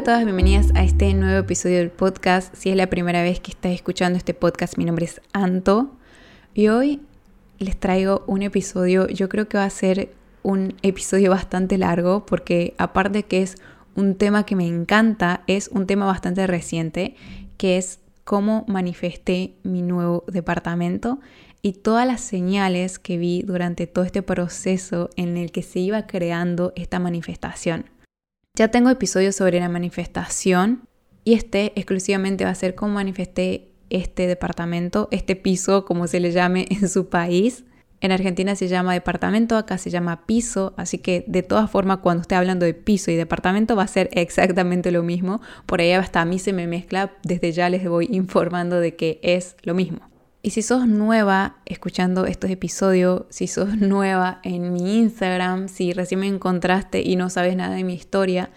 a todas, bienvenidas a este nuevo episodio del podcast. Si es la primera vez que estás escuchando este podcast, mi nombre es Anto y hoy les traigo un episodio, yo creo que va a ser un episodio bastante largo porque aparte que es un tema que me encanta, es un tema bastante reciente, que es cómo manifesté mi nuevo departamento y todas las señales que vi durante todo este proceso en el que se iba creando esta manifestación. Ya tengo episodios sobre la manifestación y este exclusivamente va a ser cómo manifesté este departamento, este piso, como se le llame en su país. En Argentina se llama departamento, acá se llama piso, así que de todas formas cuando esté hablando de piso y departamento va a ser exactamente lo mismo. Por ahí hasta a mí se me mezcla, desde ya les voy informando de que es lo mismo. Y si sos nueva escuchando estos episodios, si sos nueva en mi Instagram, si recién me encontraste y no sabes nada de mi historia,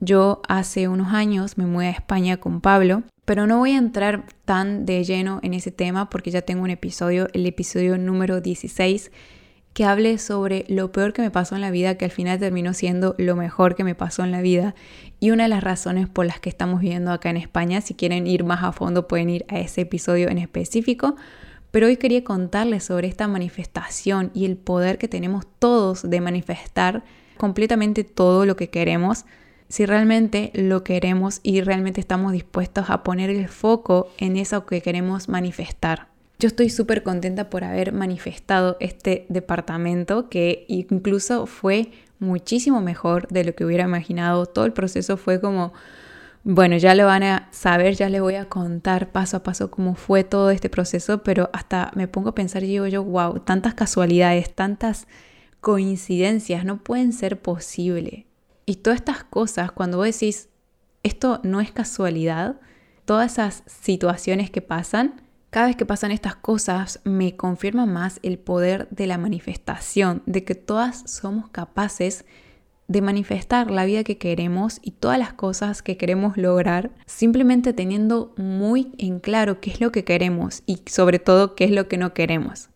yo hace unos años me mudé a España con Pablo, pero no voy a entrar tan de lleno en ese tema porque ya tengo un episodio, el episodio número 16, que hable sobre lo peor que me pasó en la vida, que al final terminó siendo lo mejor que me pasó en la vida y una de las razones por las que estamos viviendo acá en España. Si quieren ir más a fondo pueden ir a ese episodio en específico. Pero hoy quería contarles sobre esta manifestación y el poder que tenemos todos de manifestar completamente todo lo que queremos si realmente lo queremos y realmente estamos dispuestos a poner el foco en eso que queremos manifestar. Yo estoy súper contenta por haber manifestado este departamento que incluso fue muchísimo mejor de lo que hubiera imaginado. Todo el proceso fue como, bueno, ya lo van a saber, ya les voy a contar paso a paso cómo fue todo este proceso, pero hasta me pongo a pensar y digo yo, wow, tantas casualidades, tantas coincidencias, no pueden ser posible. Y todas estas cosas, cuando vos decís, esto no es casualidad, todas esas situaciones que pasan, cada vez que pasan estas cosas me confirma más el poder de la manifestación, de que todas somos capaces de manifestar la vida que queremos y todas las cosas que queremos lograr, simplemente teniendo muy en claro qué es lo que queremos y sobre todo qué es lo que no queremos.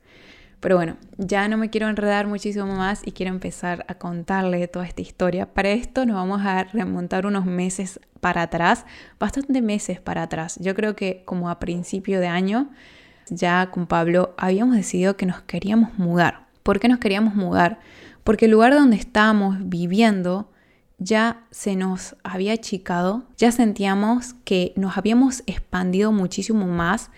Pero bueno, ya no me quiero enredar muchísimo más y quiero empezar a contarle toda esta historia. Para esto nos vamos a remontar unos meses para atrás, bastante meses para atrás. Yo creo que como a principio de año, ya con Pablo habíamos decidido que nos queríamos mudar. ¿Por qué nos queríamos mudar? Porque el lugar donde estábamos viviendo ya se nos había achicado, ya sentíamos que nos habíamos expandido muchísimo más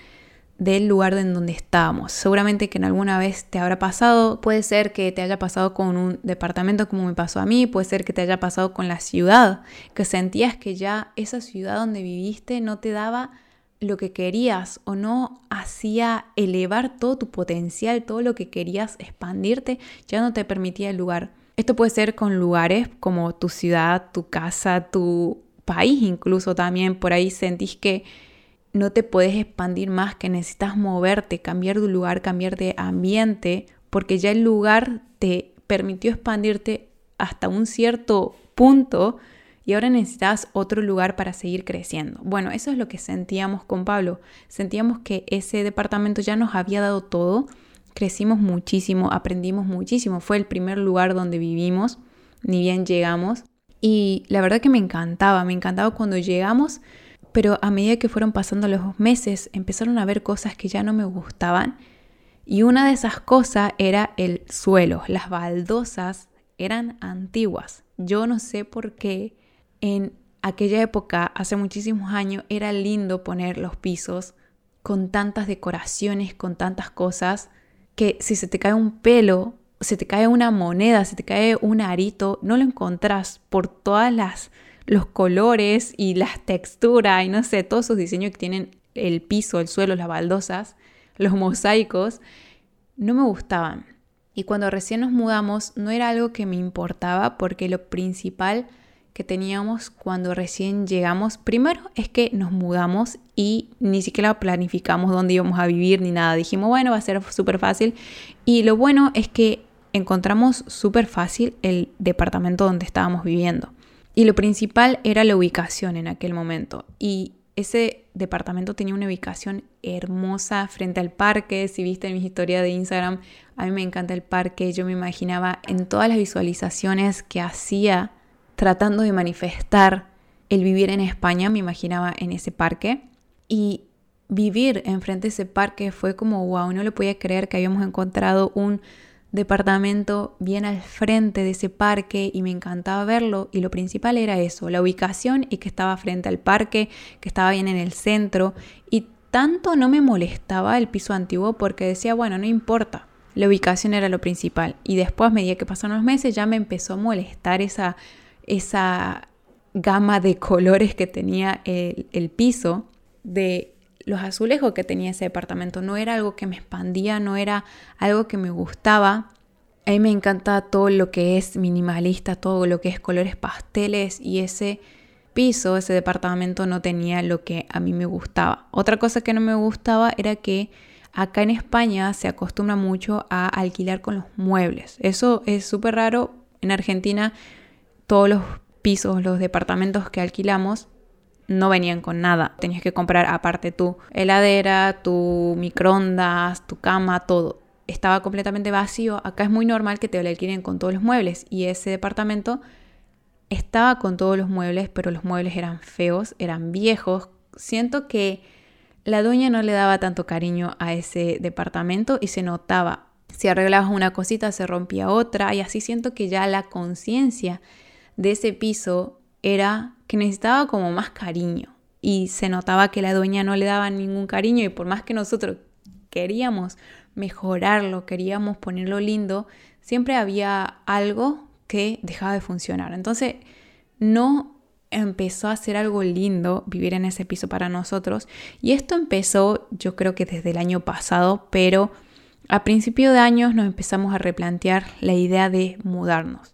del lugar en donde estábamos. Seguramente que en alguna vez te habrá pasado, puede ser que te haya pasado con un departamento como me pasó a mí, puede ser que te haya pasado con la ciudad, que sentías que ya esa ciudad donde viviste no te daba lo que querías o no hacía elevar todo tu potencial, todo lo que querías expandirte, ya no te permitía el lugar. Esto puede ser con lugares como tu ciudad, tu casa, tu país incluso también, por ahí sentís que no te puedes expandir más, que necesitas moverte, cambiar de lugar, cambiar de ambiente, porque ya el lugar te permitió expandirte hasta un cierto punto y ahora necesitas otro lugar para seguir creciendo. Bueno, eso es lo que sentíamos con Pablo. Sentíamos que ese departamento ya nos había dado todo, crecimos muchísimo, aprendimos muchísimo, fue el primer lugar donde vivimos, ni bien llegamos. Y la verdad que me encantaba, me encantaba cuando llegamos pero a medida que fueron pasando los meses empezaron a ver cosas que ya no me gustaban y una de esas cosas era el suelo. Las baldosas eran antiguas. Yo no sé por qué en aquella época, hace muchísimos años, era lindo poner los pisos con tantas decoraciones, con tantas cosas, que si se te cae un pelo, se te cae una moneda, se te cae un arito, no lo encontrás por todas las los colores y las texturas y no sé, todos esos diseños que tienen el piso, el suelo, las baldosas, los mosaicos, no me gustaban. Y cuando recién nos mudamos no era algo que me importaba porque lo principal que teníamos cuando recién llegamos, primero es que nos mudamos y ni siquiera planificamos dónde íbamos a vivir ni nada. Dijimos, bueno, va a ser súper fácil. Y lo bueno es que encontramos súper fácil el departamento donde estábamos viviendo. Y lo principal era la ubicación en aquel momento. Y ese departamento tenía una ubicación hermosa frente al parque. Si viste en mi historia de Instagram, a mí me encanta el parque. Yo me imaginaba en todas las visualizaciones que hacía tratando de manifestar el vivir en España, me imaginaba en ese parque. Y vivir enfrente de ese parque fue como, wow, no lo podía creer que habíamos encontrado un departamento bien al frente de ese parque y me encantaba verlo y lo principal era eso, la ubicación y que estaba frente al parque, que estaba bien en el centro y tanto no me molestaba el piso antiguo porque decía, bueno, no importa, la ubicación era lo principal y después a medida que pasaron los meses ya me empezó a molestar esa, esa gama de colores que tenía el, el piso de los azulejos que tenía ese departamento. No era algo que me expandía, no era algo que me gustaba. A mí me encanta todo lo que es minimalista, todo lo que es colores pasteles y ese piso, ese departamento no tenía lo que a mí me gustaba. Otra cosa que no me gustaba era que acá en España se acostumbra mucho a alquilar con los muebles. Eso es súper raro. En Argentina todos los pisos, los departamentos que alquilamos no venían con nada. Tenías que comprar aparte tu heladera, tu microondas, tu cama, todo. Estaba completamente vacío. Acá es muy normal que te lo alquilen con todos los muebles y ese departamento estaba con todos los muebles, pero los muebles eran feos, eran viejos. Siento que la dueña no le daba tanto cariño a ese departamento y se notaba. Si arreglabas una cosita se rompía otra y así siento que ya la conciencia de ese piso era que necesitaba como más cariño. Y se notaba que la dueña no le daba ningún cariño y por más que nosotros queríamos mejorarlo, queríamos ponerlo lindo, siempre había algo que dejaba de funcionar. Entonces no empezó a ser algo lindo vivir en ese piso para nosotros. Y esto empezó yo creo que desde el año pasado, pero a principio de años nos empezamos a replantear la idea de mudarnos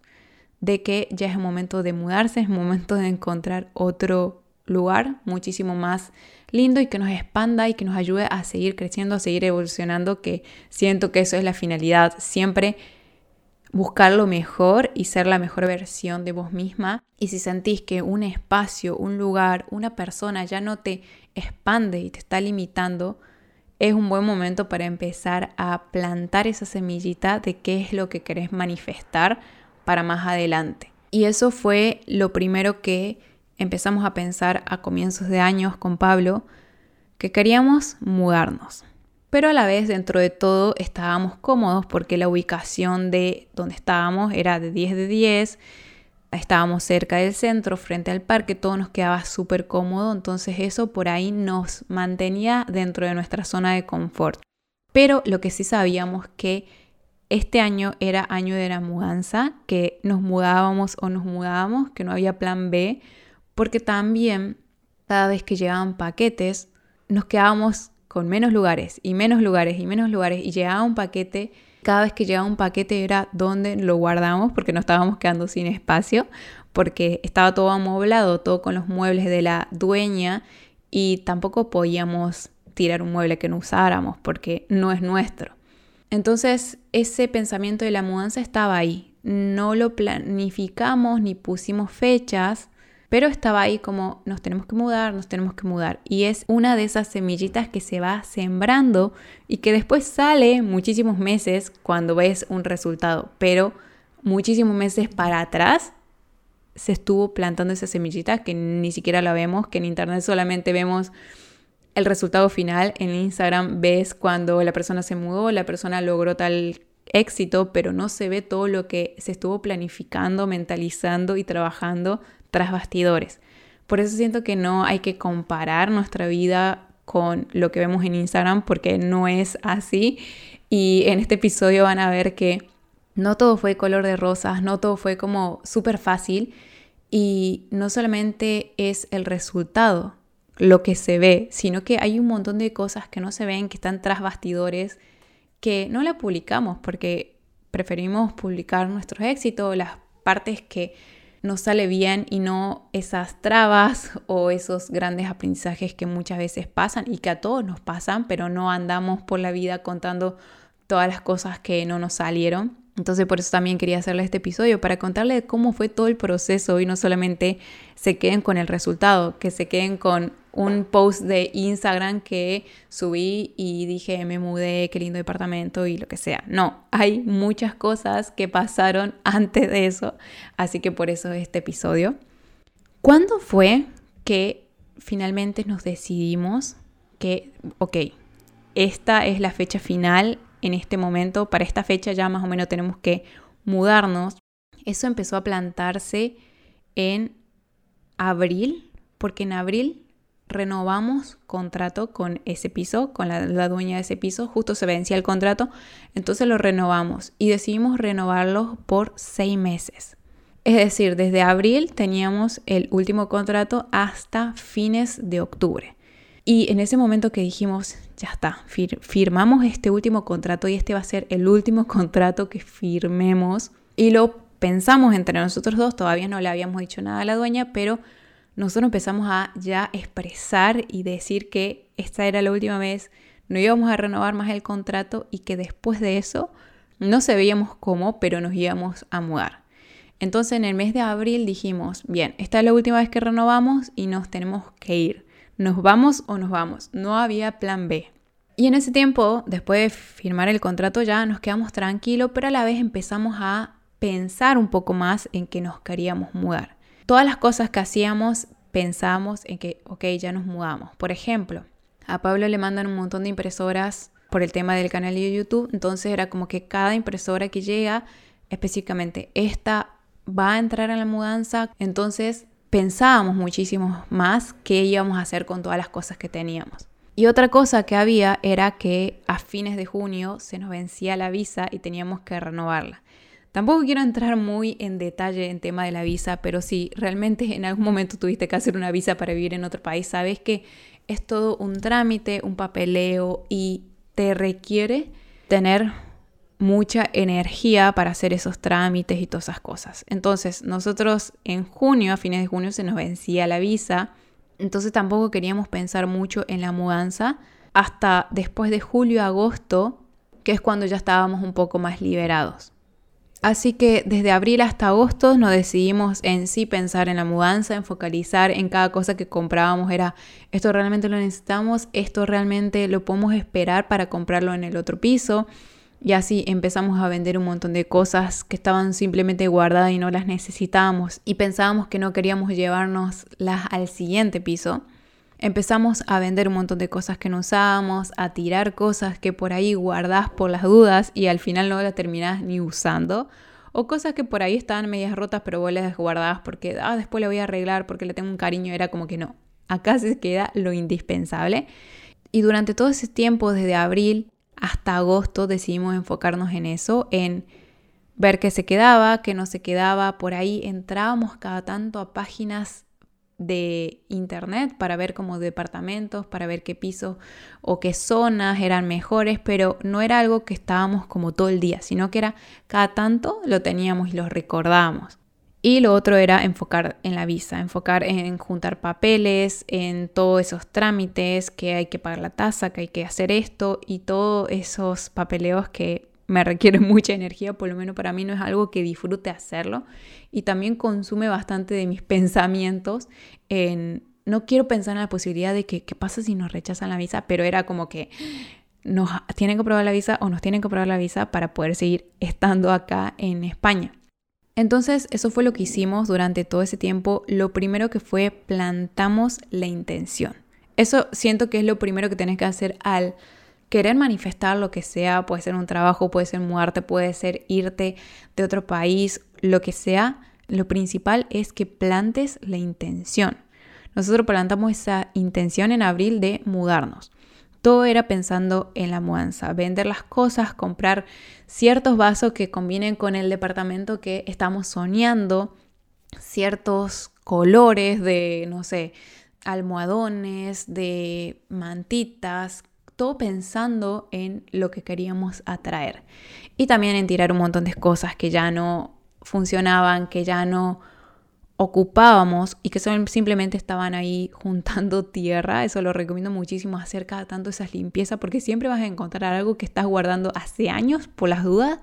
de que ya es el momento de mudarse, es momento de encontrar otro lugar muchísimo más lindo y que nos expanda y que nos ayude a seguir creciendo, a seguir evolucionando, que siento que eso es la finalidad, siempre buscar lo mejor y ser la mejor versión de vos misma. Y si sentís que un espacio, un lugar, una persona ya no te expande y te está limitando, es un buen momento para empezar a plantar esa semillita de qué es lo que querés manifestar para más adelante. Y eso fue lo primero que empezamos a pensar a comienzos de años con Pablo, que queríamos mudarnos. Pero a la vez dentro de todo estábamos cómodos porque la ubicación de donde estábamos era de 10 de 10, estábamos cerca del centro, frente al parque, todo nos quedaba súper cómodo, entonces eso por ahí nos mantenía dentro de nuestra zona de confort. Pero lo que sí sabíamos que este año era año de la mudanza, que nos mudábamos o nos mudábamos, que no había plan B, porque también cada vez que llegaban paquetes nos quedábamos con menos lugares y menos lugares y menos lugares y llegaba un paquete, cada vez que llegaba un paquete era donde lo guardamos porque nos estábamos quedando sin espacio, porque estaba todo amoblado, todo con los muebles de la dueña y tampoco podíamos tirar un mueble que no usáramos porque no es nuestro. Entonces ese pensamiento de la mudanza estaba ahí. No lo planificamos ni pusimos fechas, pero estaba ahí como nos tenemos que mudar, nos tenemos que mudar. Y es una de esas semillitas que se va sembrando y que después sale muchísimos meses cuando ves un resultado, pero muchísimos meses para atrás se estuvo plantando esa semillita que ni siquiera la vemos, que en internet solamente vemos el resultado final. En Instagram ves cuando la persona se mudó, la persona logró tal éxito, pero no se ve todo lo que se estuvo planificando, mentalizando y trabajando tras bastidores. Por eso siento que no hay que comparar nuestra vida con lo que vemos en Instagram porque no es así. Y en este episodio van a ver que no todo fue color de rosas, no todo fue como súper fácil y no solamente es el resultado, lo que se ve, sino que hay un montón de cosas que no se ven, que están tras bastidores, que no la publicamos porque preferimos publicar nuestros éxitos, las partes que nos sale bien y no esas trabas o esos grandes aprendizajes que muchas veces pasan y que a todos nos pasan, pero no andamos por la vida contando todas las cosas que no nos salieron. Entonces por eso también quería hacerle este episodio, para contarle cómo fue todo el proceso y no solamente se queden con el resultado, que se queden con un post de Instagram que subí y dije me mudé, qué lindo departamento y lo que sea. No, hay muchas cosas que pasaron antes de eso, así que por eso este episodio. ¿Cuándo fue que finalmente nos decidimos que, ok, esta es la fecha final en este momento, para esta fecha ya más o menos tenemos que mudarnos? Eso empezó a plantarse en abril, porque en abril renovamos contrato con ese piso, con la, dueña de ese piso, justo se vencía el contrato, entonces lo renovamos y decidimos renovarlo por seis meses. Es decir, desde abril teníamos el último contrato hasta fines de octubre. Y en ese momento que dijimos, ya está, firmamos este último contrato y este va a ser el último contrato que firmemos. Y lo pensamos entre nosotros dos, todavía no le habíamos dicho nada a la dueña, pero nosotros empezamos a ya expresar y decir que esta era la última vez, no íbamos a renovar más el contrato y que después de eso no sabíamos cómo, pero nos íbamos a mudar. Entonces en el mes de abril dijimos, bien, esta es la última vez que renovamos y nos tenemos que ir. ¿Nos vamos o nos vamos? No había plan B. Y en ese tiempo, después de firmar el contrato ya nos quedamos tranquilos, pero a la vez empezamos a pensar un poco más en que nos queríamos mudar todas las cosas que hacíamos pensábamos en que, ok, ya nos mudamos. Por ejemplo, a Pablo le mandan un montón de impresoras por el tema del canal de YouTube, entonces era como que cada impresora que llega, específicamente esta va a entrar en la mudanza, entonces pensábamos muchísimo más qué íbamos a hacer con todas las cosas que teníamos. Y otra cosa que había era que a fines de junio se nos vencía la visa y teníamos que renovarla. Tampoco quiero entrar muy en detalle en tema de la visa, pero si realmente en algún momento tuviste que hacer una visa para vivir en otro país, sabes que es todo un trámite, un papeleo y te requiere tener mucha energía para hacer esos trámites y todas esas cosas. Entonces, nosotros en junio, a fines de junio, se nos vencía la visa, entonces tampoco queríamos pensar mucho en la mudanza hasta después de julio, agosto, que es cuando ya estábamos un poco más liberados. Así que desde abril hasta agosto nos decidimos en sí pensar en la mudanza, en focalizar en cada cosa que comprábamos. Era, esto realmente lo necesitamos, esto realmente lo podemos esperar para comprarlo en el otro piso. Y así empezamos a vender un montón de cosas que estaban simplemente guardadas y no las necesitábamos. Y pensábamos que no queríamos llevarnos las al siguiente piso empezamos a vender un montón de cosas que no usábamos, a tirar cosas que por ahí guardás por las dudas y al final no las terminás ni usando. O cosas que por ahí estaban medias rotas pero vos las guardabas porque ah, después la voy a arreglar porque le tengo un cariño. Era como que no. Acá se queda lo indispensable. Y durante todo ese tiempo, desde abril hasta agosto, decidimos enfocarnos en eso, en ver qué se quedaba, qué no se quedaba. Por ahí entrábamos cada tanto a páginas de internet para ver como departamentos, para ver qué pisos o qué zonas eran mejores, pero no era algo que estábamos como todo el día, sino que era cada tanto lo teníamos y lo recordábamos. Y lo otro era enfocar en la visa, enfocar en juntar papeles, en todos esos trámites, que hay que pagar la tasa, que hay que hacer esto y todos esos papeleos que me requiere mucha energía, por lo menos para mí no es algo que disfrute hacerlo y también consume bastante de mis pensamientos en no quiero pensar en la posibilidad de que qué pasa si nos rechazan la visa, pero era como que nos tienen que probar la visa o nos tienen que probar la visa para poder seguir estando acá en España. Entonces, eso fue lo que hicimos durante todo ese tiempo. Lo primero que fue plantamos la intención. Eso siento que es lo primero que tenés que hacer al querer manifestar lo que sea, puede ser un trabajo, puede ser muerte, puede ser irte de otro país, lo que sea, lo principal es que plantes la intención. Nosotros plantamos esa intención en abril de mudarnos. Todo era pensando en la mudanza, vender las cosas, comprar ciertos vasos que combinen con el departamento que estamos soñando, ciertos colores de, no sé, almohadones, de mantitas, todo pensando en lo que queríamos atraer. Y también en tirar un montón de cosas que ya no funcionaban, que ya no ocupábamos y que simplemente estaban ahí juntando tierra. Eso lo recomiendo muchísimo hacer cada tanto esas limpiezas porque siempre vas a encontrar algo que estás guardando hace años por las dudas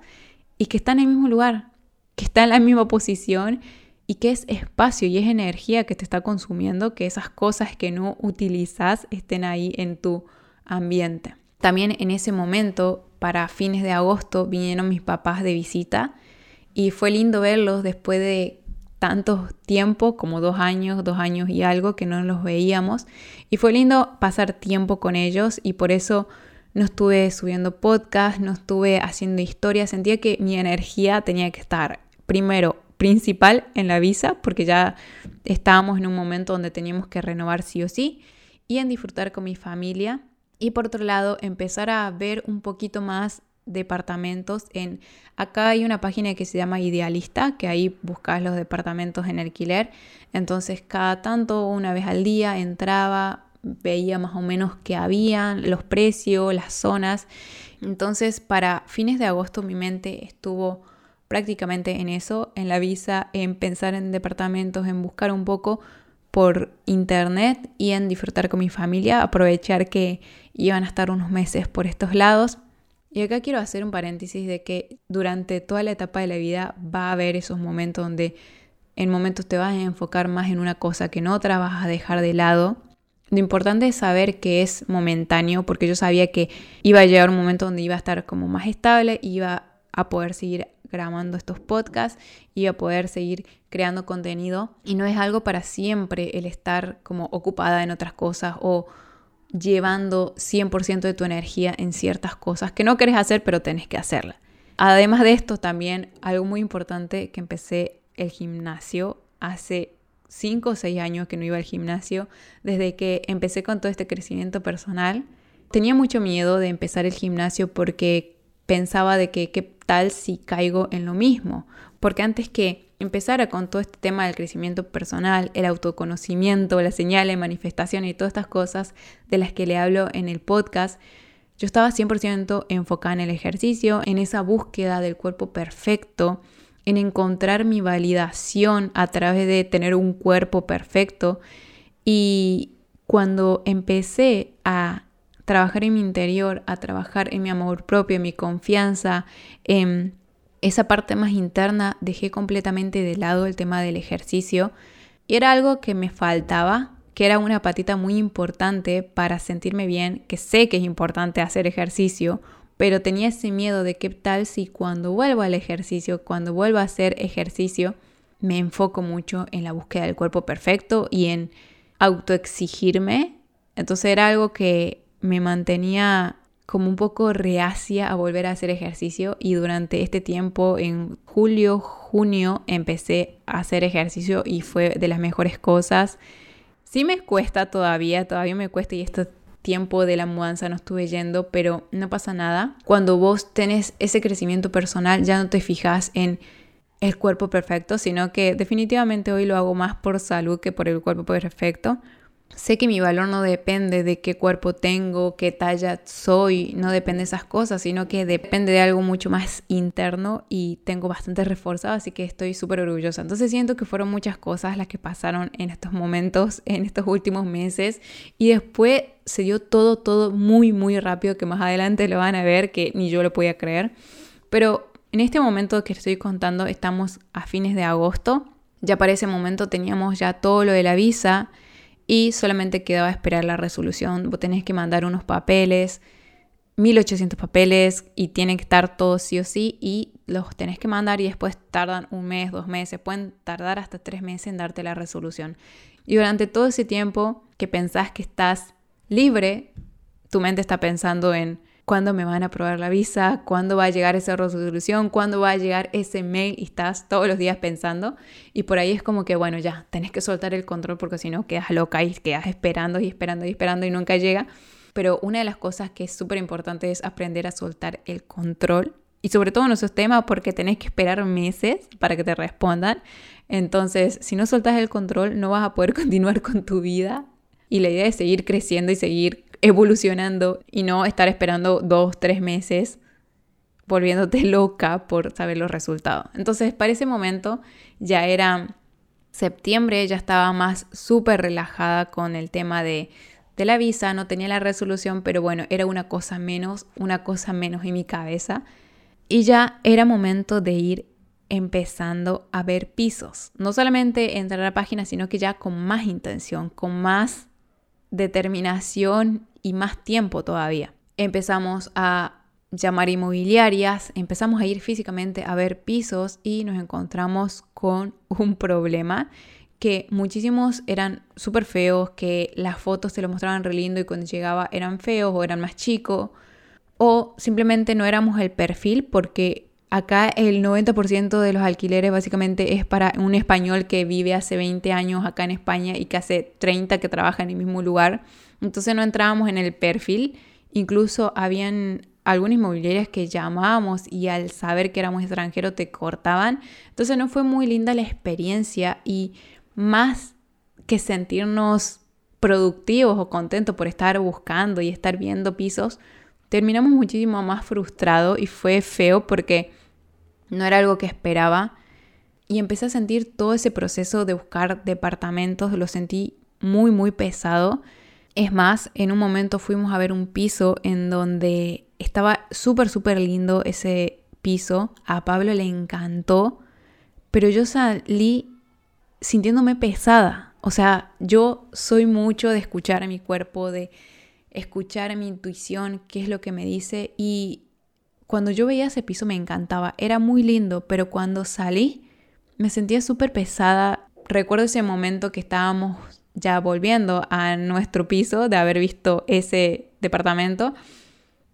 y que está en el mismo lugar, que está en la misma posición y que es espacio y es energía que te está consumiendo, que esas cosas que no utilizas estén ahí en tu ambiente. También en ese momento, para fines de agosto, vinieron mis papás de visita y fue lindo verlos después de tanto tiempo, como dos años, dos años y algo que no los veíamos. Y fue lindo pasar tiempo con ellos y por eso no estuve subiendo podcast, no estuve haciendo historias. Sentía que mi energía tenía que estar primero principal en la visa, porque ya estábamos en un momento donde teníamos que renovar sí o sí, y en disfrutar con mi familia. Y por otro lado, empezar a ver un poquito más departamentos en acá hay una página que se llama Idealista que ahí buscas los departamentos en alquiler. Entonces cada tanto una vez al día entraba veía más o menos qué habían los precios las zonas. Entonces para fines de agosto mi mente estuvo prácticamente en eso en la visa en pensar en departamentos en buscar un poco por internet y en disfrutar con mi familia aprovechar que iban a estar unos meses por estos lados y acá quiero hacer un paréntesis de que durante toda la etapa de la vida va a haber esos momentos donde en momentos te vas a enfocar más en una cosa que en otra, vas a dejar de lado. Lo importante es saber que es momentáneo, porque yo sabía que iba a llegar un momento donde iba a estar como más estable, iba a poder seguir grabando estos podcasts, iba a poder seguir creando contenido y no es algo para siempre el estar como ocupada en otras cosas o llevando 100% de tu energía en ciertas cosas que no querés hacer, pero tenés que hacerla. Además de esto, también algo muy importante que empecé el gimnasio hace 5 o 6 años que no iba al gimnasio, desde que empecé con todo este crecimiento personal. Tenía mucho miedo de empezar el gimnasio porque pensaba de que qué tal si caigo en lo mismo, porque antes que empezara con todo este tema del crecimiento personal, el autoconocimiento, la señal de manifestación y todas estas cosas de las que le hablo en el podcast, yo estaba 100% enfocada en el ejercicio, en esa búsqueda del cuerpo perfecto, en encontrar mi validación a través de tener un cuerpo perfecto. Y cuando empecé a trabajar en mi interior, a trabajar en mi amor propio, en mi confianza, en esa parte más interna dejé completamente de lado el tema del ejercicio y era algo que me faltaba, que era una patita muy importante para sentirme bien, que sé que es importante hacer ejercicio, pero tenía ese miedo de qué tal si cuando vuelvo al ejercicio, cuando vuelvo a hacer ejercicio, me enfoco mucho en la búsqueda del cuerpo perfecto y en autoexigirme. Entonces era algo que me mantenía como un poco reacia a volver a hacer ejercicio y durante este tiempo, en julio, junio, empecé a hacer ejercicio y fue de las mejores cosas. Sí me cuesta todavía, todavía me cuesta y este tiempo de la mudanza no estuve yendo, pero no pasa nada. Cuando vos tenés ese crecimiento personal, ya no te fijas en el cuerpo perfecto, sino que definitivamente hoy lo hago más por salud que por el cuerpo perfecto. Sé que mi valor no depende de qué cuerpo tengo, qué talla soy, no depende de esas cosas, sino que depende de algo mucho más interno y tengo bastante reforzado, así que estoy súper orgullosa. Entonces siento que fueron muchas cosas las que pasaron en estos momentos, en estos últimos meses y después se dio todo, todo muy, muy rápido, que más adelante lo van a ver, que ni yo lo podía creer. Pero en este momento que estoy contando, estamos a fines de agosto. Ya para ese momento teníamos ya todo lo de la visa y solamente quedaba esperar la resolución. Vos tenés que mandar unos papeles, 1800 papeles y tiene que estar todo sí o sí y los tenés que mandar y después tardan un mes, dos meses, pueden tardar hasta tres meses en darte la resolución. Y durante todo ese tiempo que pensás que estás libre, tu mente está pensando en cuándo me van a aprobar la visa, cuándo va a llegar esa resolución, cuándo va a llegar ese mail y estás todos los días pensando y por ahí es como que bueno ya, tenés que soltar el control porque si no quedas loca y quedas esperando y esperando y esperando y nunca llega. Pero una de las cosas que es súper importante es aprender a soltar el control y sobre todo en esos temas porque tenés que esperar meses para que te respondan. Entonces, si no soltas el control, no vas a poder continuar con tu vida. Y la idea es seguir creciendo y seguir evolucionando y no estar esperando dos, tres meses volviéndote loca por saber los resultados. Entonces, para ese momento ya era septiembre, ya estaba más súper relajada con el tema de, de la visa, no tenía la resolución, pero bueno, era una cosa menos, una cosa menos en mi cabeza. Y ya era momento de ir empezando a ver pisos. No solamente entrar a la página, sino que ya con más intención, con más determinación y más tiempo todavía. Empezamos a llamar inmobiliarias, empezamos a ir físicamente a ver pisos y nos encontramos con un problema que muchísimos eran súper feos, que las fotos se lo mostraban re lindo y cuando llegaba eran feos o eran más chicos, o simplemente no éramos el perfil porque acá el 90% de los alquileres básicamente es para un español que vive hace 20 años acá en España y que hace 30 que trabaja en el mismo lugar. Entonces no entrábamos en el perfil, incluso habían algunas inmobiliarias que llamábamos y al saber que éramos extranjeros te cortaban. Entonces no fue muy linda la experiencia y más que sentirnos productivos o contentos por estar buscando y estar viendo pisos, terminamos muchísimo más frustrados y fue feo porque no era algo que esperaba. Y empecé a sentir todo ese proceso de buscar departamentos, lo sentí muy, muy pesado. Es más, en un momento fuimos a ver un piso en donde estaba súper, súper lindo ese piso. A Pablo le encantó, pero yo salí sintiéndome pesada. O sea, yo soy mucho de escuchar a mi cuerpo, de escuchar a mi intuición, qué es lo que me dice. Y cuando yo veía ese piso me encantaba, era muy lindo, pero cuando salí me sentía súper pesada. Recuerdo ese momento que estábamos ya volviendo a nuestro piso de haber visto ese departamento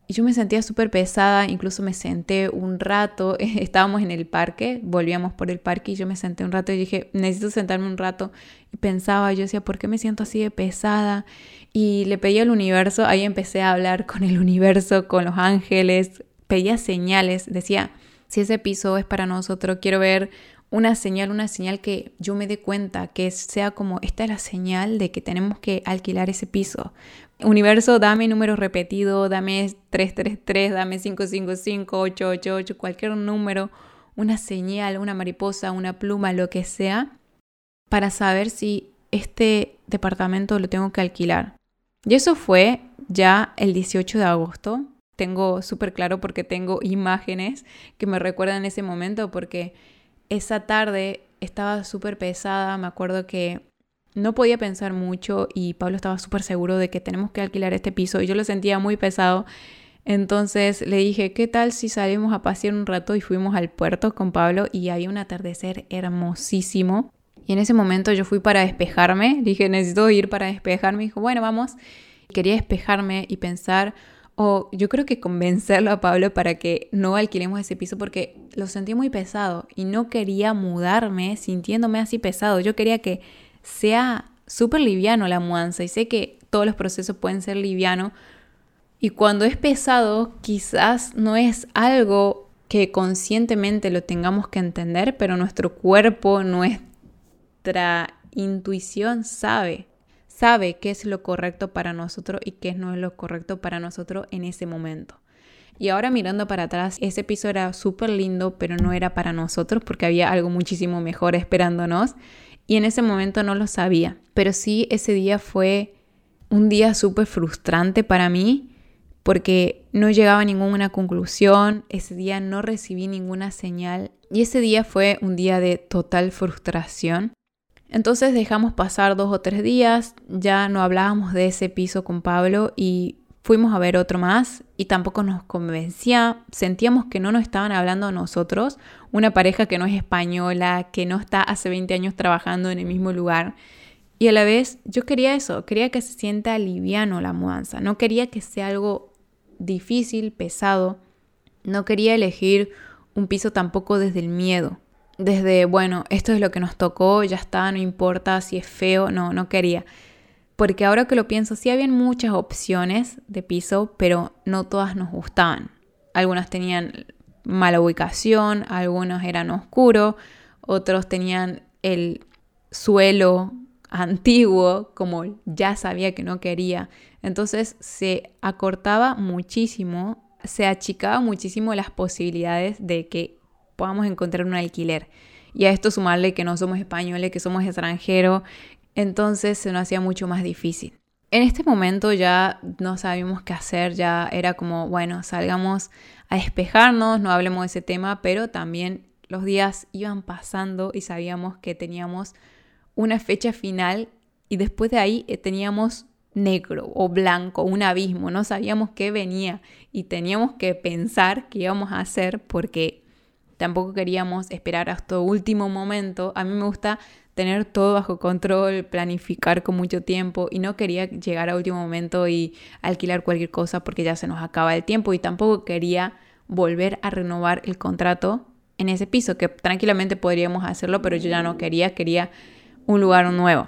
y yo me sentía súper pesada, incluso me senté un rato, estábamos en el parque, volvíamos por el parque y yo me senté un rato y dije, necesito sentarme un rato. Y pensaba, yo decía, ¿por qué me siento así de pesada? Y le pedí al universo, ahí empecé a hablar con el universo, con los ángeles, pedía señales, decía, si ese piso es para nosotros, quiero ver una señal, una señal que yo me dé cuenta, que sea como, esta es la señal de que tenemos que alquilar ese piso. Universo, dame número repetido, dame 333, dame 555, 888, cualquier número, una señal, una mariposa, una pluma, lo que sea, para saber si este departamento lo tengo que alquilar. Y eso fue ya el 18 de agosto. Tengo súper claro porque tengo imágenes que me recuerdan ese momento porque esa tarde estaba súper pesada, me acuerdo que no podía pensar mucho y Pablo estaba súper seguro de que tenemos que alquilar este piso y yo lo sentía muy pesado. Entonces le dije, ¿qué tal si salimos a pasear un rato y fuimos al puerto con Pablo y había un atardecer hermosísimo? Y en ese momento yo fui para despejarme, dije, necesito ir para despejarme. dijo, bueno, vamos. Quería despejarme y pensar, o yo creo que convencerlo a Pablo para que no alquilemos ese piso porque lo sentí muy pesado y no quería mudarme sintiéndome así pesado. Yo quería que sea súper liviano la mudanza y sé que todos los procesos pueden ser livianos y cuando es pesado quizás no es algo que conscientemente lo tengamos que entender, pero nuestro cuerpo, nuestra intuición sabe sabe qué es lo correcto para nosotros y qué no es lo correcto para nosotros en ese momento. Y ahora mirando para atrás, ese piso era súper lindo, pero no era para nosotros porque había algo muchísimo mejor esperándonos. Y en ese momento no lo sabía. Pero sí, ese día fue un día súper frustrante para mí porque no llegaba a ninguna conclusión, ese día no recibí ninguna señal y ese día fue un día de total frustración. Entonces dejamos pasar dos o tres días, ya no hablábamos de ese piso con Pablo y fuimos a ver otro más y tampoco nos convencía, sentíamos que no nos estaban hablando a nosotros, una pareja que no es española, que no está hace 20 años trabajando en el mismo lugar. Y a la vez yo quería eso, quería que se sienta liviano la mudanza, no quería que sea algo difícil, pesado, no quería elegir un piso tampoco desde el miedo desde, bueno, esto es lo que nos tocó, ya está, no importa si es feo, no, no quería. Porque ahora que lo pienso, sí habían muchas opciones de piso, pero no todas nos gustaban. Algunas tenían mala ubicación, algunos eran oscuros, otros tenían el suelo antiguo, como ya sabía que no quería. Entonces se acortaba muchísimo, se achicaba muchísimo las posibilidades de que podamos encontrar un alquiler. Y a esto sumarle que no somos españoles, que somos extranjeros, entonces se nos hacía mucho más difícil. En este momento ya no sabíamos qué hacer, ya era como, bueno, salgamos a despejarnos, no hablemos de ese tema, pero también los días iban pasando y sabíamos que teníamos una fecha final y después de ahí eh, teníamos negro o blanco, un abismo, no sabíamos qué venía y teníamos que pensar qué íbamos a hacer porque tampoco queríamos esperar hasta último momento. A mí me gusta tener todo bajo control, planificar con mucho tiempo y no quería llegar a último momento y alquilar cualquier cosa porque ya se nos acaba el tiempo y tampoco quería volver a renovar el contrato en ese piso, que tranquilamente podríamos hacerlo, pero yo ya no quería, quería un lugar nuevo.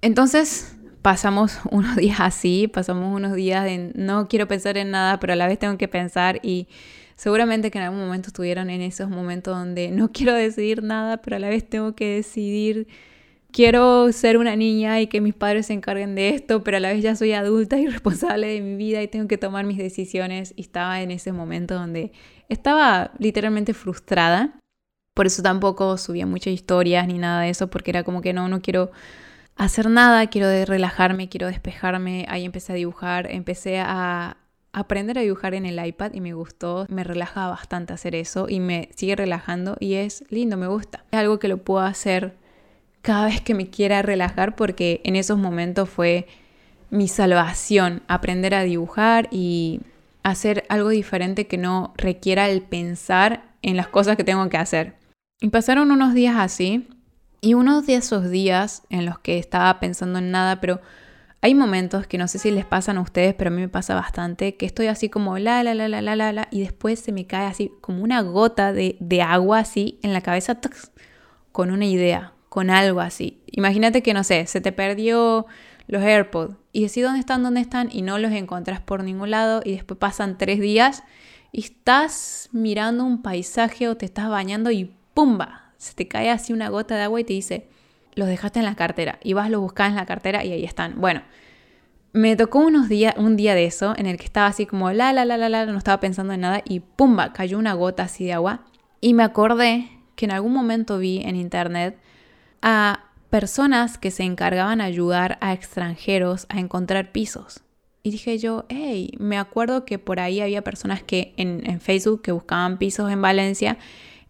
Entonces pasamos unos días así, pasamos unos días de no quiero pensar en nada, pero a la vez tengo que pensar y seguramente que en algún momento estuvieron en esos momentos donde no quiero decidir nada, pero a la vez tengo que decidir quiero ser una niña y que mis padres se encarguen de esto, pero a la vez ya soy adulta y responsable de mi vida y tengo que tomar mis decisiones. Y estaba en ese momento donde estaba literalmente frustrada. Por eso tampoco subía muchas historias ni nada de eso, porque era como que no, no quiero hacer nada, quiero relajarme, quiero despejarme. Ahí empecé a dibujar, empecé a aprender a dibujar en el iPad y me gustó, me relaja bastante hacer eso y me sigue relajando y es lindo, me gusta. Es algo que lo puedo hacer cada vez que me quiera relajar porque en esos momentos fue mi salvación, aprender a dibujar y hacer algo diferente que no requiera el pensar en las cosas que tengo que hacer. Y pasaron unos días así y unos de esos días en los que estaba pensando en nada, pero hay momentos que no sé si les pasan a ustedes, pero a mí me pasa bastante, que estoy así como la, la, la, la, la, la, la, y después se me cae así como una gota de, agua así en la cabeza, con una idea, con algo así. Imagínate que, no sé, se te perdió los AirPods y decís dónde están, dónde están y no los encontrás por ningún lado y después pasan tres días y estás mirando un paisaje o te estás bañando y ¡pumba! Se te cae así una gota de agua y te dice, los dejaste en la cartera y vas, los buscas en la cartera y ahí están. Bueno, me tocó unos días, un día de eso en el que estaba así como la, la, la, la, la, no estaba pensando en nada y ¡pumba! Cayó una gota así de agua y me acordé que en algún momento vi en internet a personas que se encargaban de ayudar a extranjeros a encontrar pisos. Y dije yo, hey, me acuerdo que por ahí había personas que en, en, Facebook que buscaban pisos en Valencia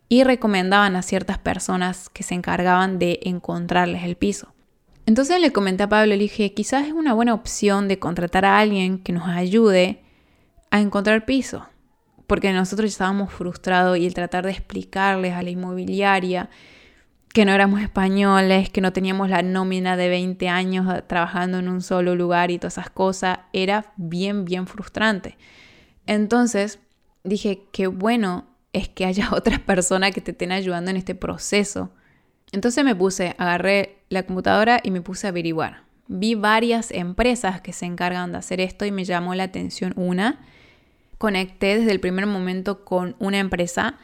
y recomendaban a ciertas personas que se encargaban de encontrarles el piso. Entonces le comenté a Pablo, le dije, quizás es una buena opción de contratar a alguien que nos ayude a encontrar piso. Porque nosotros estábamos frustrados y el tratar de explicarles a la inmobiliaria que no éramos españoles, que no teníamos la nómina de 20 años trabajando en un solo lugar y todas esas cosas, era bien, bien frustrante. Entonces dije, qué bueno es que haya otras personas que te estén ayudando en este proceso. Entonces me puse, agarré la computadora y me puse a averiguar. Vi varias empresas que se encargan de hacer esto y me llamó la atención una. Conecté desde el primer momento con una empresa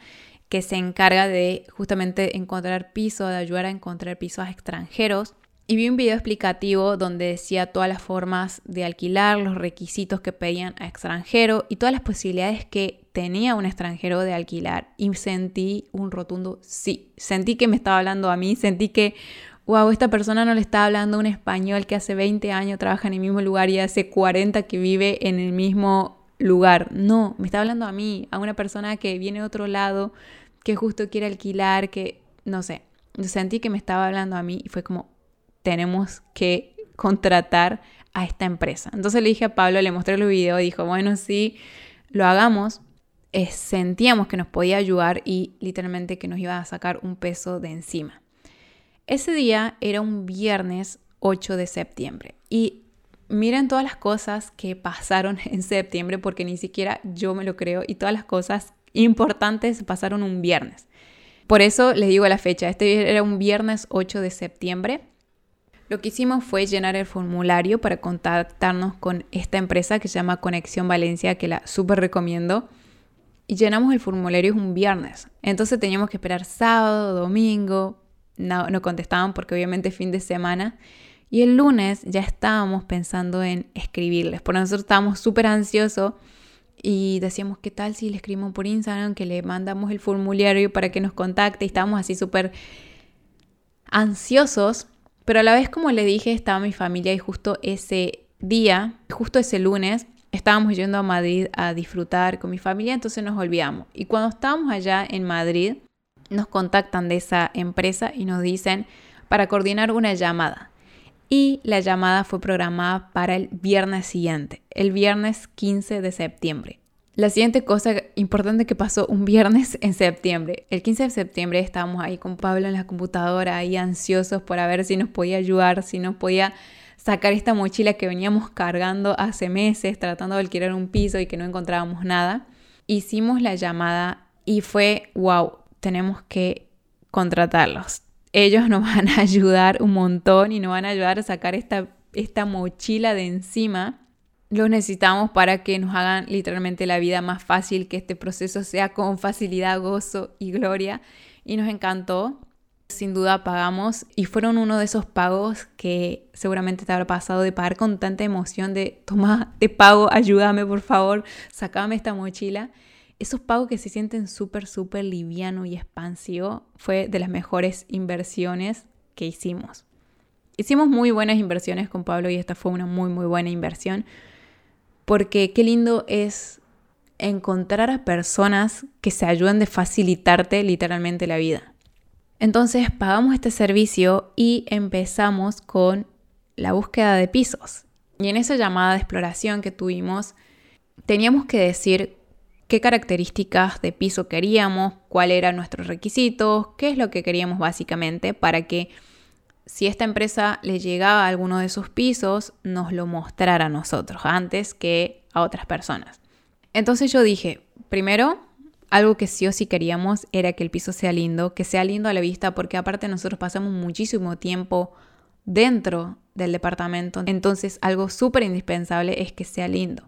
que se encarga de justamente encontrar pisos, de ayudar a encontrar pisos a extranjeros. Y vi un video explicativo donde decía todas las formas de alquilar, los requisitos que pedían a extranjero y todas las posibilidades que tenía un extranjero de alquilar. Y sentí un rotundo sí. Sentí que me estaba hablando a mí, sentí que, wow, esta persona no le está hablando a un español que hace 20 años trabaja en el mismo lugar y hace 40 que vive en el mismo lugar. No, me está hablando a mí, a una persona que viene de otro lado, que justo quiere alquilar, que no sé. Sentí que me estaba hablando a mí y fue como, tenemos que contratar a esta empresa. Entonces le dije a Pablo, le mostré el video y dijo, bueno, sí, lo hagamos. Sentíamos que nos podía ayudar y literalmente que nos iba a sacar un peso de encima. Ese día era un viernes 8 de septiembre y miren todas las cosas que pasaron en septiembre porque ni siquiera yo me lo creo y todas las cosas importantes pasaron un viernes. Por eso les digo la fecha, este era un viernes 8 de septiembre. Lo que hicimos fue llenar el formulario para contactarnos con esta empresa que se llama Conexión Valencia, que la súper recomiendo. Y llenamos el formulario un viernes. Entonces teníamos que esperar sábado, domingo. No, no contestaban porque obviamente fin de semana. Y el lunes ya estábamos pensando en escribirles. Por nosotros estábamos súper ansiosos y decíamos, ¿qué tal si le escribimos por Instagram, que le mandamos el formulario para que nos contacte? Y estábamos así súper ansiosos. Pero a la vez, como le dije, estaba mi familia y justo ese día, justo ese lunes, estábamos yendo a Madrid a disfrutar con mi familia, entonces nos olvidamos. Y cuando estábamos allá en Madrid, nos contactan de esa empresa y nos dicen para coordinar una llamada. y la llamada fue programada para el viernes siguiente, el viernes 15 de septiembre. La siguiente cosa importante que pasó un viernes en septiembre. El 15 de septiembre estábamos ahí con Pablo en la computadora, ahí ansiosos por ver si nos podía ayudar, si nos podía sacar esta mochila que veníamos cargando hace meses, tratando de alquilar un piso y que no encontrábamos nada. Hicimos la llamada y fue, wow, tenemos que contratarlos. Ellos nos van a ayudar un montón y nos van a ayudar a sacar esta, esta mochila de encima los necesitamos para que nos hagan literalmente la vida más fácil, que este proceso sea con facilidad, gozo y gloria. Y nos encantó. Sin duda pagamos y fueron uno de esos pagos que seguramente te habrá pasado de pagar con tanta emoción de toma, te pago, ayúdame por favor, sacame esta mochila. Esos pagos que se sienten súper, súper liviano y expansivo fue de las mejores inversiones que hicimos. Hicimos muy buenas inversiones con Pablo y esta fue una muy, muy buena inversión porque qué lindo es encontrar a personas que se ayuden de facilitarte literalmente la vida. Entonces pagamos este servicio y empezamos con la búsqueda de pisos. Y en esa llamada de exploración que tuvimos, teníamos que decir qué características de piso queríamos, cuáles eran nuestros requisitos, qué es lo que queríamos básicamente para que si esta empresa le llegaba a alguno de esos pisos, nos lo mostrara a nosotros antes que a otras personas. Entonces yo dije, primero, algo que sí o sí queríamos era que el piso sea lindo, que sea lindo a la vista, porque aparte nosotros pasamos muchísimo tiempo dentro del departamento, entonces algo súper indispensable es que sea lindo.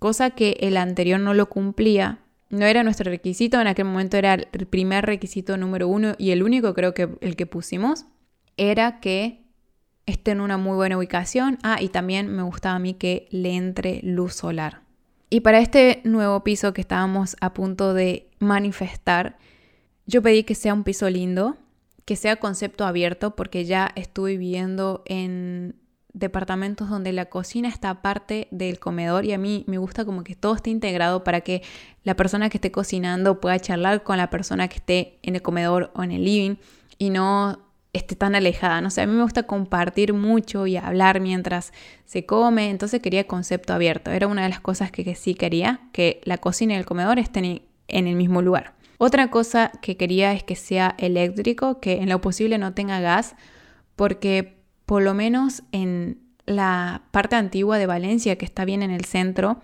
Cosa que el anterior no lo cumplía, no era nuestro requisito, en aquel momento era el primer requisito número uno y el único creo que el que pusimos era que esté en una muy buena ubicación. Ah, y también me gustaba a mí que le entre luz solar. Y para este nuevo piso que estábamos a punto de manifestar, yo pedí que sea un piso lindo, que sea concepto abierto, porque ya estuve viviendo en departamentos donde la cocina está aparte del comedor y a mí me gusta como que todo esté integrado para que la persona que esté cocinando pueda charlar con la persona que esté en el comedor o en el living y no esté tan alejada. No sé, a mí me gusta compartir mucho y hablar mientras se come, entonces quería concepto abierto. Era una de las cosas que, sí quería, que la cocina y el comedor estén en el mismo lugar. Otra cosa que quería es que sea eléctrico, que en lo posible no tenga gas, porque por lo menos en la parte antigua de Valencia, que está bien en el centro,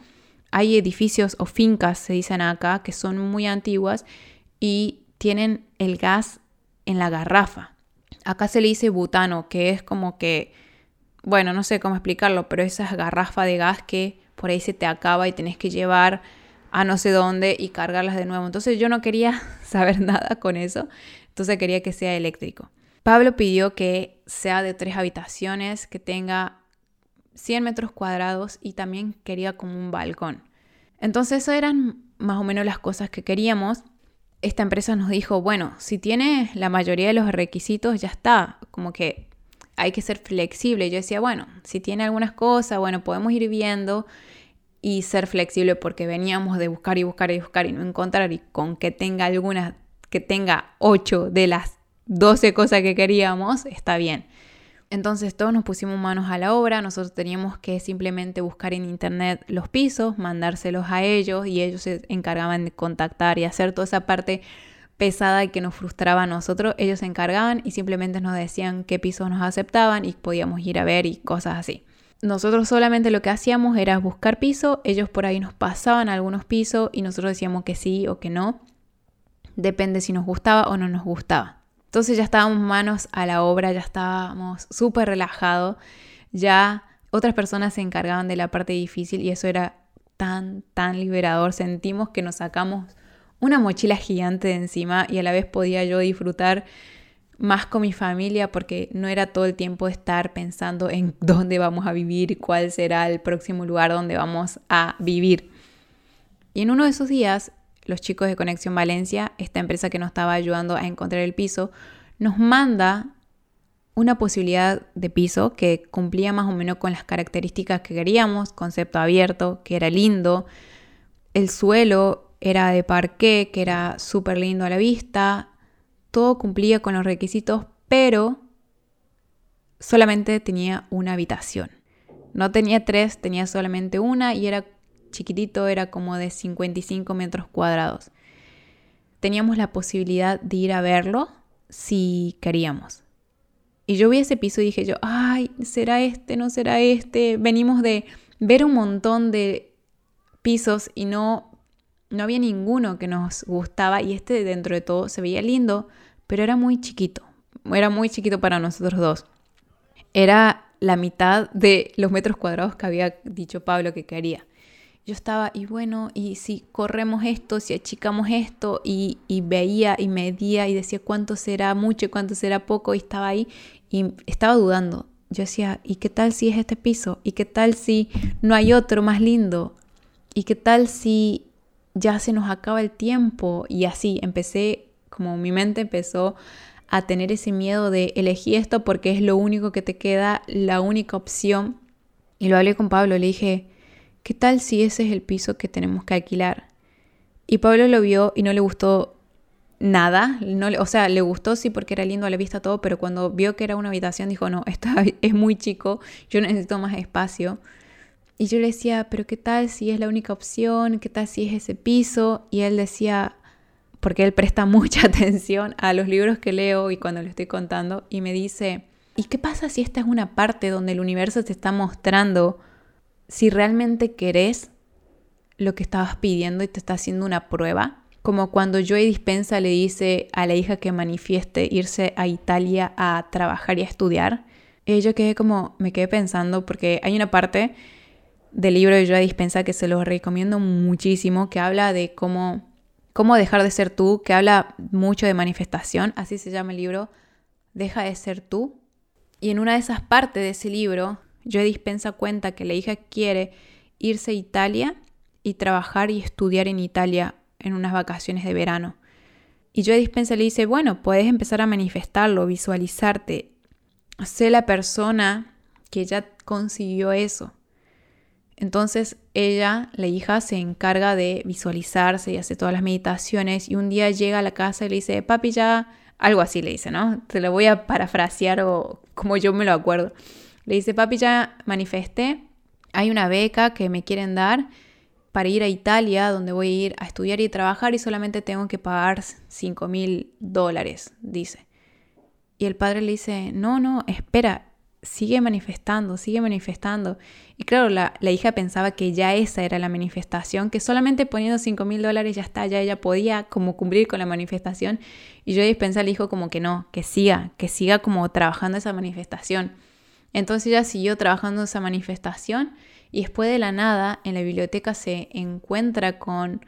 hay edificios o fincas, se dicen acá, que son muy antiguas y tienen el gas en la garrafa. Acá se le dice butano, que es como que, bueno, no sé cómo explicarlo, pero esa garrafa de gas que por ahí se te acaba y tenés que llevar a no sé dónde y cargarlas de nuevo. Entonces yo no quería saber nada con eso, entonces quería que sea eléctrico. Pablo pidió que sea de tres habitaciones, que tenga 100 metros cuadrados y también quería como un balcón. Entonces eso eran más o menos las cosas que queríamos esta empresa nos dijo, bueno, si tiene la mayoría de los requisitos, ya está, como que hay que ser flexible. Yo decía, bueno, si tiene algunas cosas, bueno, podemos ir viendo y ser flexible porque veníamos de buscar y buscar y buscar y no encontrar y con que tenga algunas, que tenga 8 de las 12 cosas que queríamos, está bien. Entonces todos nos pusimos manos a la obra, nosotros teníamos que simplemente buscar en internet los pisos, mandárselos a ellos y ellos se encargaban de contactar y hacer toda esa parte pesada y que nos frustraba a nosotros. Ellos se encargaban y simplemente nos decían qué pisos nos aceptaban y podíamos ir a ver y cosas así. Nosotros solamente lo que hacíamos era buscar piso, ellos por ahí nos pasaban algunos pisos y nosotros decíamos que sí o que no. Depende si nos gustaba o no nos gustaba. Entonces ya estábamos manos a la obra, ya estábamos súper relajados, ya otras personas se encargaban de la parte difícil y eso era tan, tan liberador. Sentimos que nos sacamos una mochila gigante de encima y a la vez podía yo disfrutar más con mi familia porque no era todo el tiempo estar pensando en dónde vamos a vivir cuál será el próximo lugar donde vamos a vivir. Y en uno de esos días los chicos de Conexión Valencia, esta empresa que nos estaba ayudando a encontrar el piso, nos manda una posibilidad de piso que cumplía más o menos con las características que queríamos, concepto abierto, que era lindo, el suelo era de parqué, que era súper lindo a la vista, todo cumplía con los requisitos, pero solamente tenía una habitación. No tenía tres, tenía solamente una y era chiquitito, era como de 55 metros cuadrados. Teníamos la posibilidad de ir a verlo si queríamos. Y yo vi ese piso y dije yo, ay, ¿será este? ¿No será este? Venimos de ver un montón de pisos y no, no había ninguno que nos gustaba y este dentro de todo se veía lindo, pero era muy chiquito. Era muy chiquito para nosotros dos. Era la mitad de los metros cuadrados que había dicho Pablo que quería yo estaba, y bueno, y si corremos esto, si achicamos esto, y, veía y medía y decía cuánto será mucho y cuánto será poco, y estaba ahí y estaba dudando. Yo decía, ¿y qué tal si es este piso? ¿Y qué tal si no hay otro más lindo? ¿Y qué tal si ya se nos acaba el tiempo? Y así empecé, como mi mente empezó a tener ese miedo de elegir esto porque es lo único que te queda, la única opción. Y lo hablé con Pablo, le dije, ¿qué tal si ese es el piso que tenemos que alquilar? Y Pablo lo vio y no le gustó nada, no, o sea, le gustó sí porque era lindo a la vista todo, pero cuando vio que era una habitación dijo, no, esto es muy chico, yo necesito más espacio. Y yo le decía, pero ¿qué tal si es la única opción? ¿Qué tal si es ese piso? Y él decía, porque él presta mucha atención a los libros que leo y cuando le estoy contando, y me dice, ¿y qué pasa si esta es una parte donde el universo te está mostrando si realmente querés lo que estabas pidiendo y te está haciendo una prueba. Como cuando Joey Dispensa le dice a la hija que manifieste irse a Italia a trabajar y a estudiar. Y yo quedé como, me quedé pensando, porque hay una parte del libro de Joey Dispensa que se los recomiendo muchísimo, que habla de cómo, cómo dejar de ser tú, que habla mucho de manifestación, así se llama el libro, Deja de ser tú. Y en una de esas partes de ese libro Joe dispensa cuenta que la hija quiere irse a Italia y trabajar y estudiar en Italia en unas vacaciones de verano. Y Joe dispensa le dice, bueno, puedes empezar a manifestarlo, visualizarte. Sé la persona que ya consiguió eso. Entonces ella, la hija, se encarga de visualizarse y hace todas las meditaciones y un día llega a la casa y le dice, papi ya, algo así le dice, ¿no? Te lo voy a parafrasear o como yo me lo acuerdo. Le dice, papi, ya manifesté, hay una beca que me quieren dar para ir a Italia, donde voy a ir a estudiar y trabajar y solamente tengo que pagar 5 mil dólares, dice. Y el padre le dice, no, no, espera, sigue manifestando, sigue manifestando. Y claro, la, hija pensaba que ya esa era la manifestación, que solamente poniendo 5 mil dólares ya está, ya ella podía como cumplir con la manifestación. Y yo pensé al hijo como que no, que siga, que siga como trabajando esa manifestación. Entonces ella siguió trabajando esa manifestación y después de la nada en la biblioteca se encuentra con,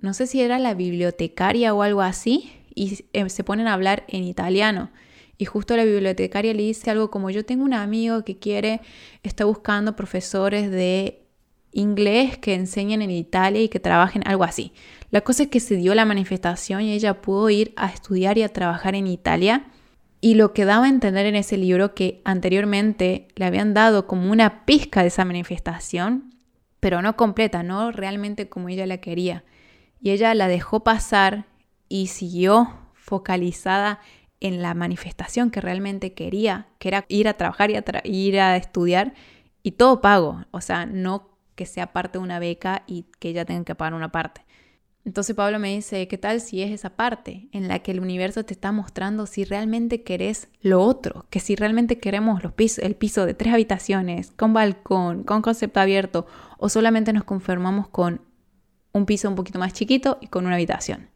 no sé si era la bibliotecaria o algo así, y eh, se ponen a hablar en italiano. Y justo la bibliotecaria le dice algo como yo tengo un amigo que quiere, está buscando profesores de inglés que enseñen en Italia y que trabajen algo así. La cosa es que se dio la manifestación y ella pudo ir a estudiar y a trabajar en Italia y lo que daba a entender en ese libro que anteriormente le habían dado como una pizca de esa manifestación, pero no completa, no realmente como ella la quería. Y ella la dejó pasar y siguió focalizada en la manifestación que realmente quería, que era ir a trabajar y ir a estudiar y todo pago, o sea, no que sea parte de una beca y que ella tenga que pagar una parte. Entonces Pablo me dice, ¿qué tal si es esa parte en la que el universo te está mostrando si realmente querés lo otro? Que si realmente queremos el piso de tres habitaciones, con balcón, con concepto abierto, o solamente nos conformamos con un piso un poquito más chiquito y con una habitación.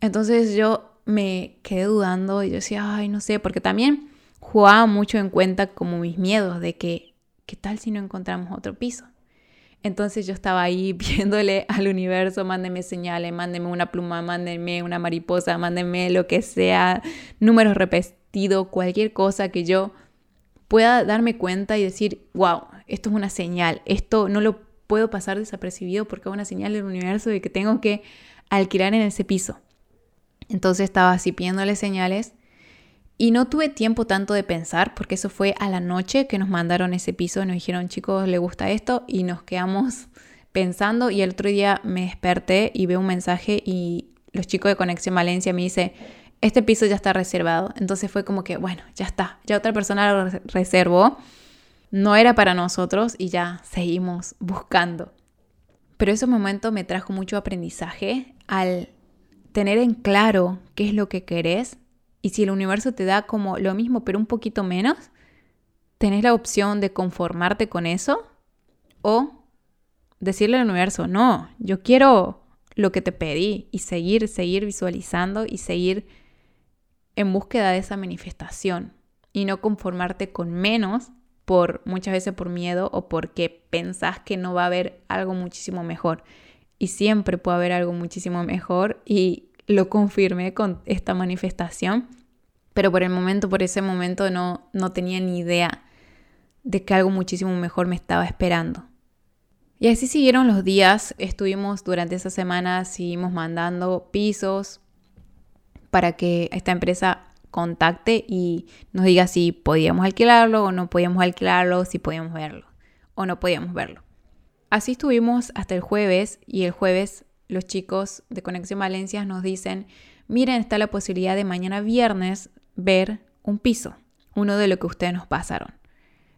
Entonces yo me quedé dudando y yo decía, ay, no sé, porque también jugaba mucho en cuenta como mis miedos de que, ¿qué tal si no encontramos otro piso? Entonces yo estaba ahí viéndole al universo, mándeme señales, mándeme una pluma, mándeme una mariposa, mándeme lo que sea, números repetidos, cualquier cosa que yo pueda darme cuenta y decir, wow, esto es una señal, esto no lo puedo pasar desapercibido porque es una señal del universo de que tengo que alquilar en ese piso. Entonces estaba así pidiéndole señales y no tuve tiempo tanto de pensar, porque eso fue a la noche que nos mandaron ese piso, nos dijeron chicos, le gusta esto, y nos quedamos pensando y el otro día me desperté y veo un mensaje y los chicos de Conexión Valencia me dice, este piso ya está reservado. Entonces fue como que, bueno, ya está, ya otra persona lo reservó. No era para nosotros y ya seguimos buscando. Pero ese momento me trajo mucho aprendizaje al tener en claro qué es lo que querés y si el universo te da como lo mismo pero un poquito menos, tenés la opción de conformarte con eso o decirle al universo, no, yo quiero lo que te pedí y seguir, seguir visualizando y seguir en búsqueda de esa manifestación y no conformarte con menos por muchas veces por miedo o porque pensás que no va a haber algo muchísimo mejor. Y siempre puede haber algo muchísimo mejor y lo confirmé con esta manifestación, pero por el momento, por ese momento no, no tenía ni idea de que algo muchísimo mejor me estaba esperando. Y así siguieron los días, estuvimos durante esa semana, seguimos mandando pisos para que esta empresa contacte y nos diga si podíamos alquilarlo o no podíamos alquilarlo, si podíamos verlo o no podíamos verlo. Así estuvimos hasta el jueves y el jueves los chicos de Conexión Valencia nos dicen, miren, está la posibilidad de mañana viernes ver un piso, uno de lo que ustedes nos pasaron.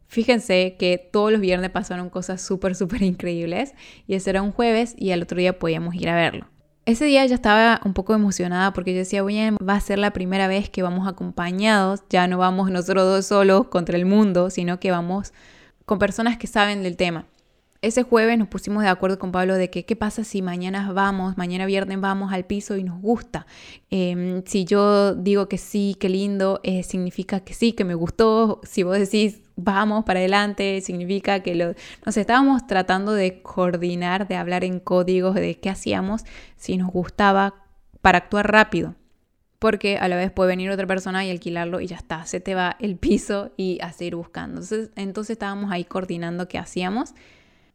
Fíjense que todos los viernes pasaron cosas súper, súper increíbles y ese era un jueves y al otro día podíamos ir a verlo. Ese día ya estaba un poco emocionada porque yo decía, bien, va a ser la primera vez que vamos acompañados, ya no vamos nosotros dos solos contra el mundo, sino que vamos con personas que saben del tema. Ese jueves nos pusimos de acuerdo con Pablo de que qué pasa si mañana vamos, mañana viernes vamos al piso y nos gusta. Em, si yo digo que sí, qué lindo, eh, significa que sí, que me gustó. Si vos decís vamos para adelante, significa que lo, nos estábamos tratando de coordinar, de hablar en códigos de qué hacíamos si nos gustaba para actuar rápido. Porque a la vez puede venir otra persona y alquilarlo y ya está, se te va el piso y a seguir buscando. Entonces, entonces estábamos ahí coordinando qué hacíamos.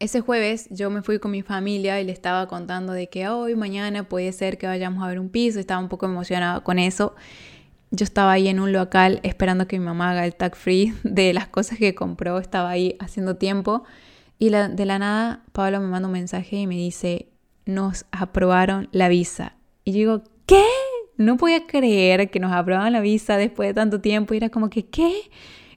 Ese jueves yo me fui con mi familia y le estaba contando de que hoy, mañana puede ser que vayamos a ver un piso. Estaba un poco emocionada con eso yo estaba ahí en un local esperando que mi mamá haga el tag free de las cosas que compró, estaba ahí haciendo tiempo y de la nada Pablo me manda un mensaje y me dice, nos aprobaron la visa. Y yo digo, ¿qué? No podía creer que nos aprobaban la visa después de tanto tiempo y era como que, ¿qué?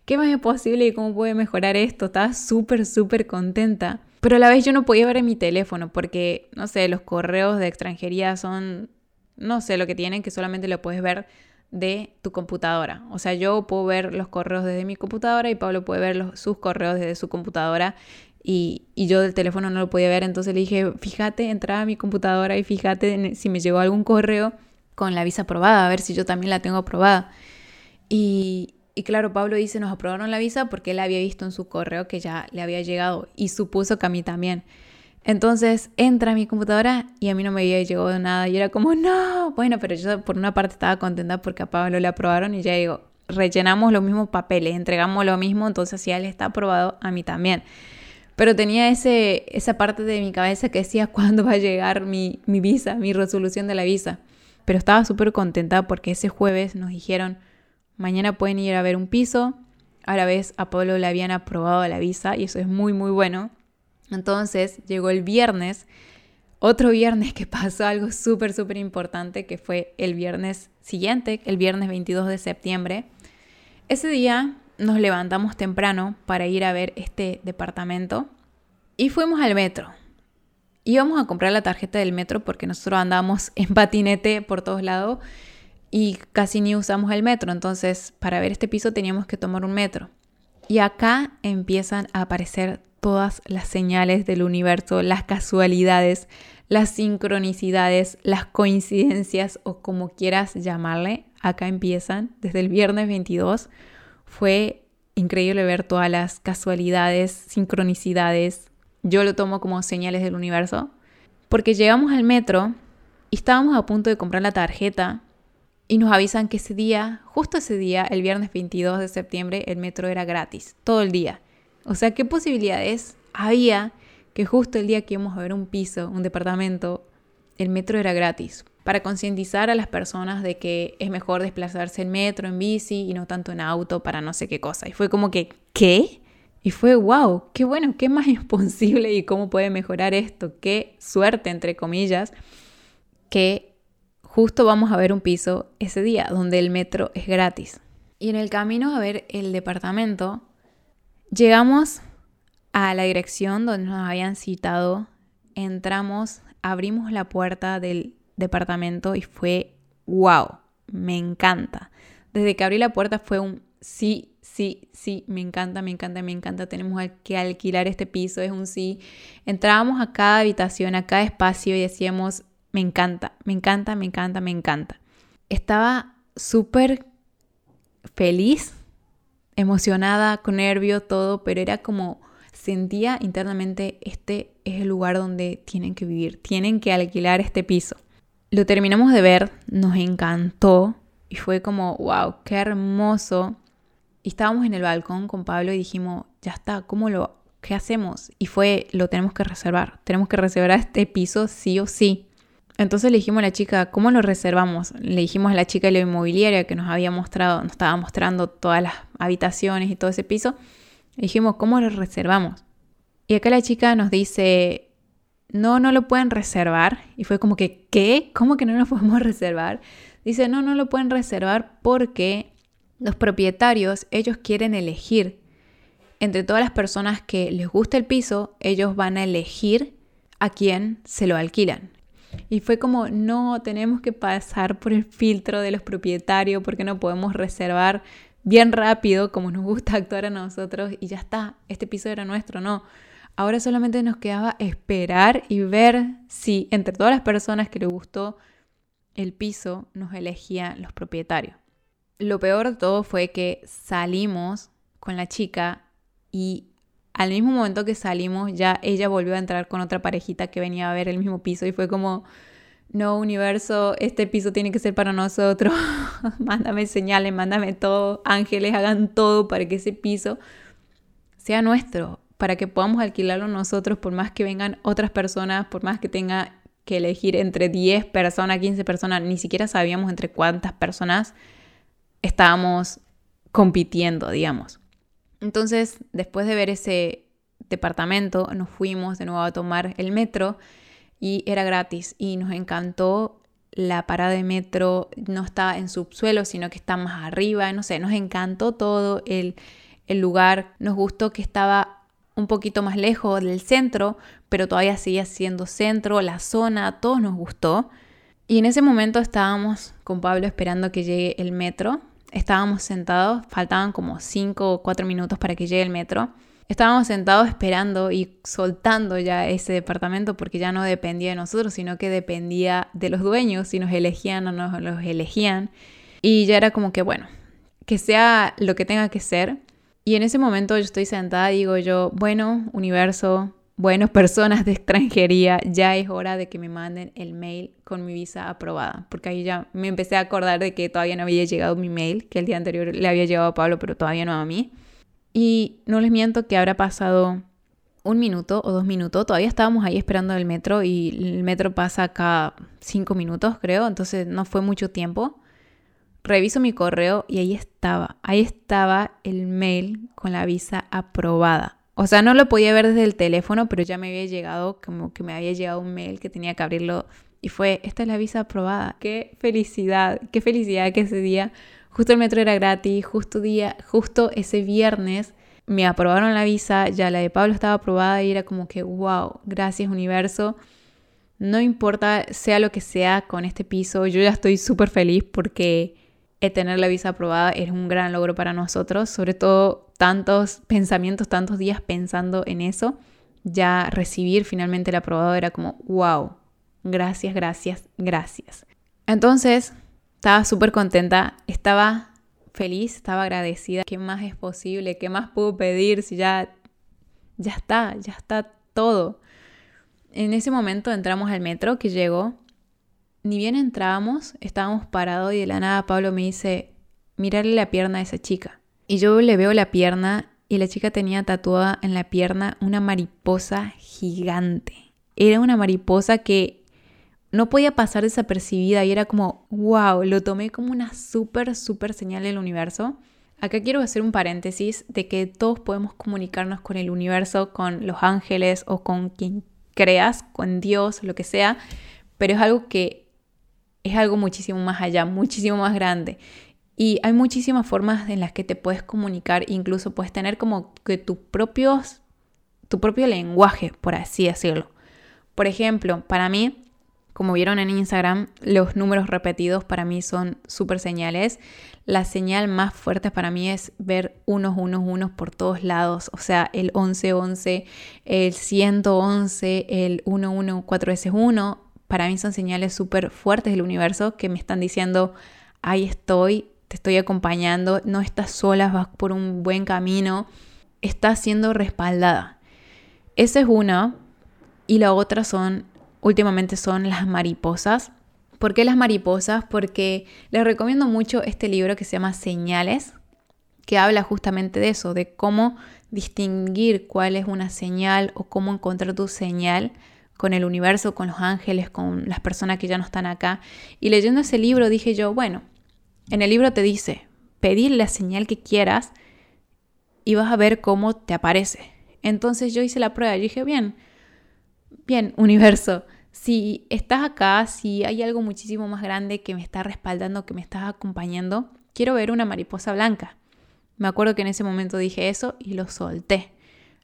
¿Qué más es posible y cómo puede mejorar esto? Estaba súper, súper contenta. Pero a la vez yo no podía ver en mi teléfono porque, no sé, los correos de extranjería son, no sé lo que tienen, que solamente lo puedes ver de tu computadora. O sea, yo puedo ver los correos desde mi computadora y Pablo puede ver sus correos desde su computadora y, yo del teléfono no lo podía ver. Entonces le dije, fíjate, entra a mi computadora y fíjate si me llegó algún correo con la visa aprobada, a ver si yo también la tengo aprobada. Y, y claro, Pablo dice, nos aprobaron la visa porque él había visto en su correo que ya le había llegado y supuso que a mí también. Entonces entra a mi computadora y a mí no me había llegado nada. Y era como, no, bueno, pero yo por una parte estaba contenta porque a Pablo le aprobaron y ya digo, rellenamos los mismos papeles, entregamos lo mismo, entonces si él está aprobado, a mí también. Pero tenía ese, esa parte de mi cabeza que decía, ¿cuándo va a llegar mi, mi visa, mi resolución de la visa? Pero estaba súper contenta porque ese jueves nos dijeron, mañana pueden ir a ver un piso. A la vez a Pablo le habían aprobado la visa y eso es muy, muy bueno. Entonces llegó el viernes, otro viernes que pasó algo súper, súper importante, que fue el viernes siguiente, el viernes 22 de septiembre. Ese día nos levantamos temprano para ir a ver este departamento y fuimos al metro. Íbamos a comprar la tarjeta del metro porque nosotros andábamos en patinete por todos lados y casi ni usamos el metro. Entonces, para ver este piso teníamos que tomar un metro. Y acá empiezan a aparecer todas las señales del universo, las casualidades, las sincronicidades, las coincidencias o como quieras llamarle. Acá empiezan desde el viernes 22. Fue increíble ver todas las casualidades, sincronicidades. Yo lo tomo como señales del universo. Porque llegamos al metro y estábamos a punto de comprar la tarjeta y nos avisan que ese día, justo ese día, el viernes 22 de septiembre, el metro era gratis, todo el día. O sea, ¿qué posibilidades había que justo el día que íbamos a ver un piso, un departamento, el metro era gratis? Para concientizar a las personas de que es mejor desplazarse en metro, en bici y no tanto en auto para no sé qué cosa. Y fue como que, ¿qué? Y fue, wow, qué bueno, qué más es posible y cómo puede mejorar esto. Qué suerte, entre comillas, que justo vamos a ver un piso ese día donde el metro es gratis. Y en el camino a ver el departamento, llegamos a la dirección donde nos habían citado, entramos, abrimos la puerta del departamento y fue wow, me encanta. Desde que abrí la puerta fue un sí, sí, sí, me encanta, me encanta, me encanta, tenemos que alquilar este piso, es un sí. Entrábamos a cada habitación, a cada espacio y decíamos, me encanta, me encanta, me encanta, me encanta. Estaba súper feliz, emocionada, con nervio, todo, pero era como sentía internamente, este es el lugar donde tienen que vivir, tienen que alquilar este piso. Lo terminamos de ver, nos encantó y fue como, wow, qué hermoso. Estábamos en el balcón con Pablo y dijimos, ya está, ¿cómo lo, qué hacemos? Y fue, lo tenemos que reservar, tenemos que reservar este piso sí o sí. Entonces le dijimos a la chica, ¿cómo lo reservamos? Le dijimos a la chica de la inmobiliaria que nos había mostrado, nos estaba mostrando todas las habitaciones y todo ese piso. Le dijimos, ¿cómo lo reservamos? Y acá la chica nos dice, no, no lo pueden reservar. Y fue como que, ¿qué? ¿Cómo que no lo podemos reservar? Dice, no, no lo pueden reservar porque los propietarios, ellos quieren elegir. Entre todas las personas que les gusta el piso, ellos van a elegir a quién se lo alquilan. Y fue como, no, tenemos que pasar por el filtro de los propietarios porque no podemos reservar bien rápido como nos gusta actuar a nosotros y ya está, este piso era nuestro, no. Ahora solamente nos quedaba esperar y ver si entre todas las personas que le gustó el piso nos elegían los propietarios. Lo peor de todo fue que salimos con la chica y al mismo momento que salimos ya ella volvió a entrar con otra parejita que venía a ver el mismo piso y fue como, no universo, este piso tiene que ser para nosotros, mándame señales, mándame todo, ángeles, hagan todo para que ese piso sea nuestro, para que podamos alquilarlo nosotros por más que vengan otras personas, por más que tenga que elegir entre 10 personas, 15 personas, ni siquiera sabíamos entre cuántas personas estábamos compitiendo, digamos. Entonces, después de ver ese departamento, nos fuimos de nuevo a tomar el metro y era gratis y nos encantó la parada de metro, no está en subsuelo, sino que está más arriba, no sé, nos encantó todo el, lugar, nos gustó que estaba un poquito más lejos del centro, pero todavía seguía siendo centro, la zona, todo nos gustó. Y en ese momento estábamos con Pablo esperando que llegue el metro. Estábamos sentados, faltaban como 5 o 4 minutos para que llegue el metro. Estábamos sentados esperando y soltando ya ese departamento porque ya no dependía de nosotros, sino que dependía de los dueños, si nos elegían o no los elegían. Y ya era como que, bueno, que sea lo que tenga que ser. Y en ese momento yo estoy sentada y digo yo, bueno, universo, bueno, personas de extranjería, ya es hora de que me manden el mail con mi visa aprobada. Porque ahí ya me empecé a acordar de que todavía no había llegado mi mail, que el día anterior le había llegado a Pablo, pero todavía no a mí. Y no les miento que habrá pasado un minuto o dos minutos. Todavía estábamos ahí esperando el metro y el metro pasa cada cinco minutos, creo. Entonces no fue mucho tiempo reviso mi correo y ahí estaba, ahí estaba el mail con la visa aprobada. O sea, no lo podía ver desde el teléfono, pero ya me había llegado, como que me había llegado un mail que tenía que abrirlo y fue, esta es la visa aprobada. Qué felicidad, qué felicidad que ese día, justo el metro era gratis, justo día, justo ese viernes me aprobaron la visa, ya la de Pablo estaba aprobada y era como que, wow, gracias universo. No importa sea lo que sea con este piso, yo ya estoy súper feliz porque tener la visa aprobada es un gran logro para nosotros, sobre todo tantos pensamientos, tantos días pensando en eso, ya recibir finalmente el aprobado era como, wow, gracias, gracias, gracias. Entonces, estaba súper contenta, estaba feliz, estaba agradecida. ¿Qué más es posible? ¿Qué más puedo pedir si ya, ya está, ya está todo? En ese momento entramos al metro que llegó ni bien entrábamos, estábamos parados y de la nada Pablo me dice, mirarle la pierna a esa chica. Y yo le veo la pierna y la chica tenía tatuada en la pierna una mariposa gigante. Era una mariposa que no podía pasar desapercibida y era como, wow, lo tomé como una súper, súper señal del universo. Acá quiero hacer un paréntesis de que todos podemos comunicarnos con el universo, con los ángeles o con quien creas, con Dios, lo que sea, pero es algo que es algo muchísimo más allá, muchísimo más grande. Y hay muchísimas formas en las que te puedes comunicar, incluso puedes tener como que tu propio lenguaje, por así decirlo. Por ejemplo, para mí, como vieron en Instagram, los números repetidos para mí son súper señales. La señal más fuerte para mí es ver unos, unos, unos por todos lados. O sea, el 1111, el 111, el 114 veces 1. Para mí son señales súper fuertes del universo que me están diciendo, ahí estoy, te estoy acompañando, no estás sola, vas por un buen camino, estás siendo respaldada. Esa es una. Y la otra son últimamente son las mariposas. ¿Por qué las mariposas? Porque les recomiendo mucho este libro que se llama Señales, que habla justamente de eso, de cómo distinguir cuál es una señal o cómo encontrar tu señal con el universo, con los ángeles, con las personas que ya no están acá. Y leyendo ese libro dije yo, bueno, en el libro te dice, pedir la señal que quieras y vas a ver cómo te aparece. Entonces yo hice la prueba y dije, bien, bien, universo, si estás acá, si hay algo muchísimo más grande que me está respaldando, que me está acompañando, quiero ver una mariposa blanca. Me acuerdo que en ese momento dije eso y lo solté.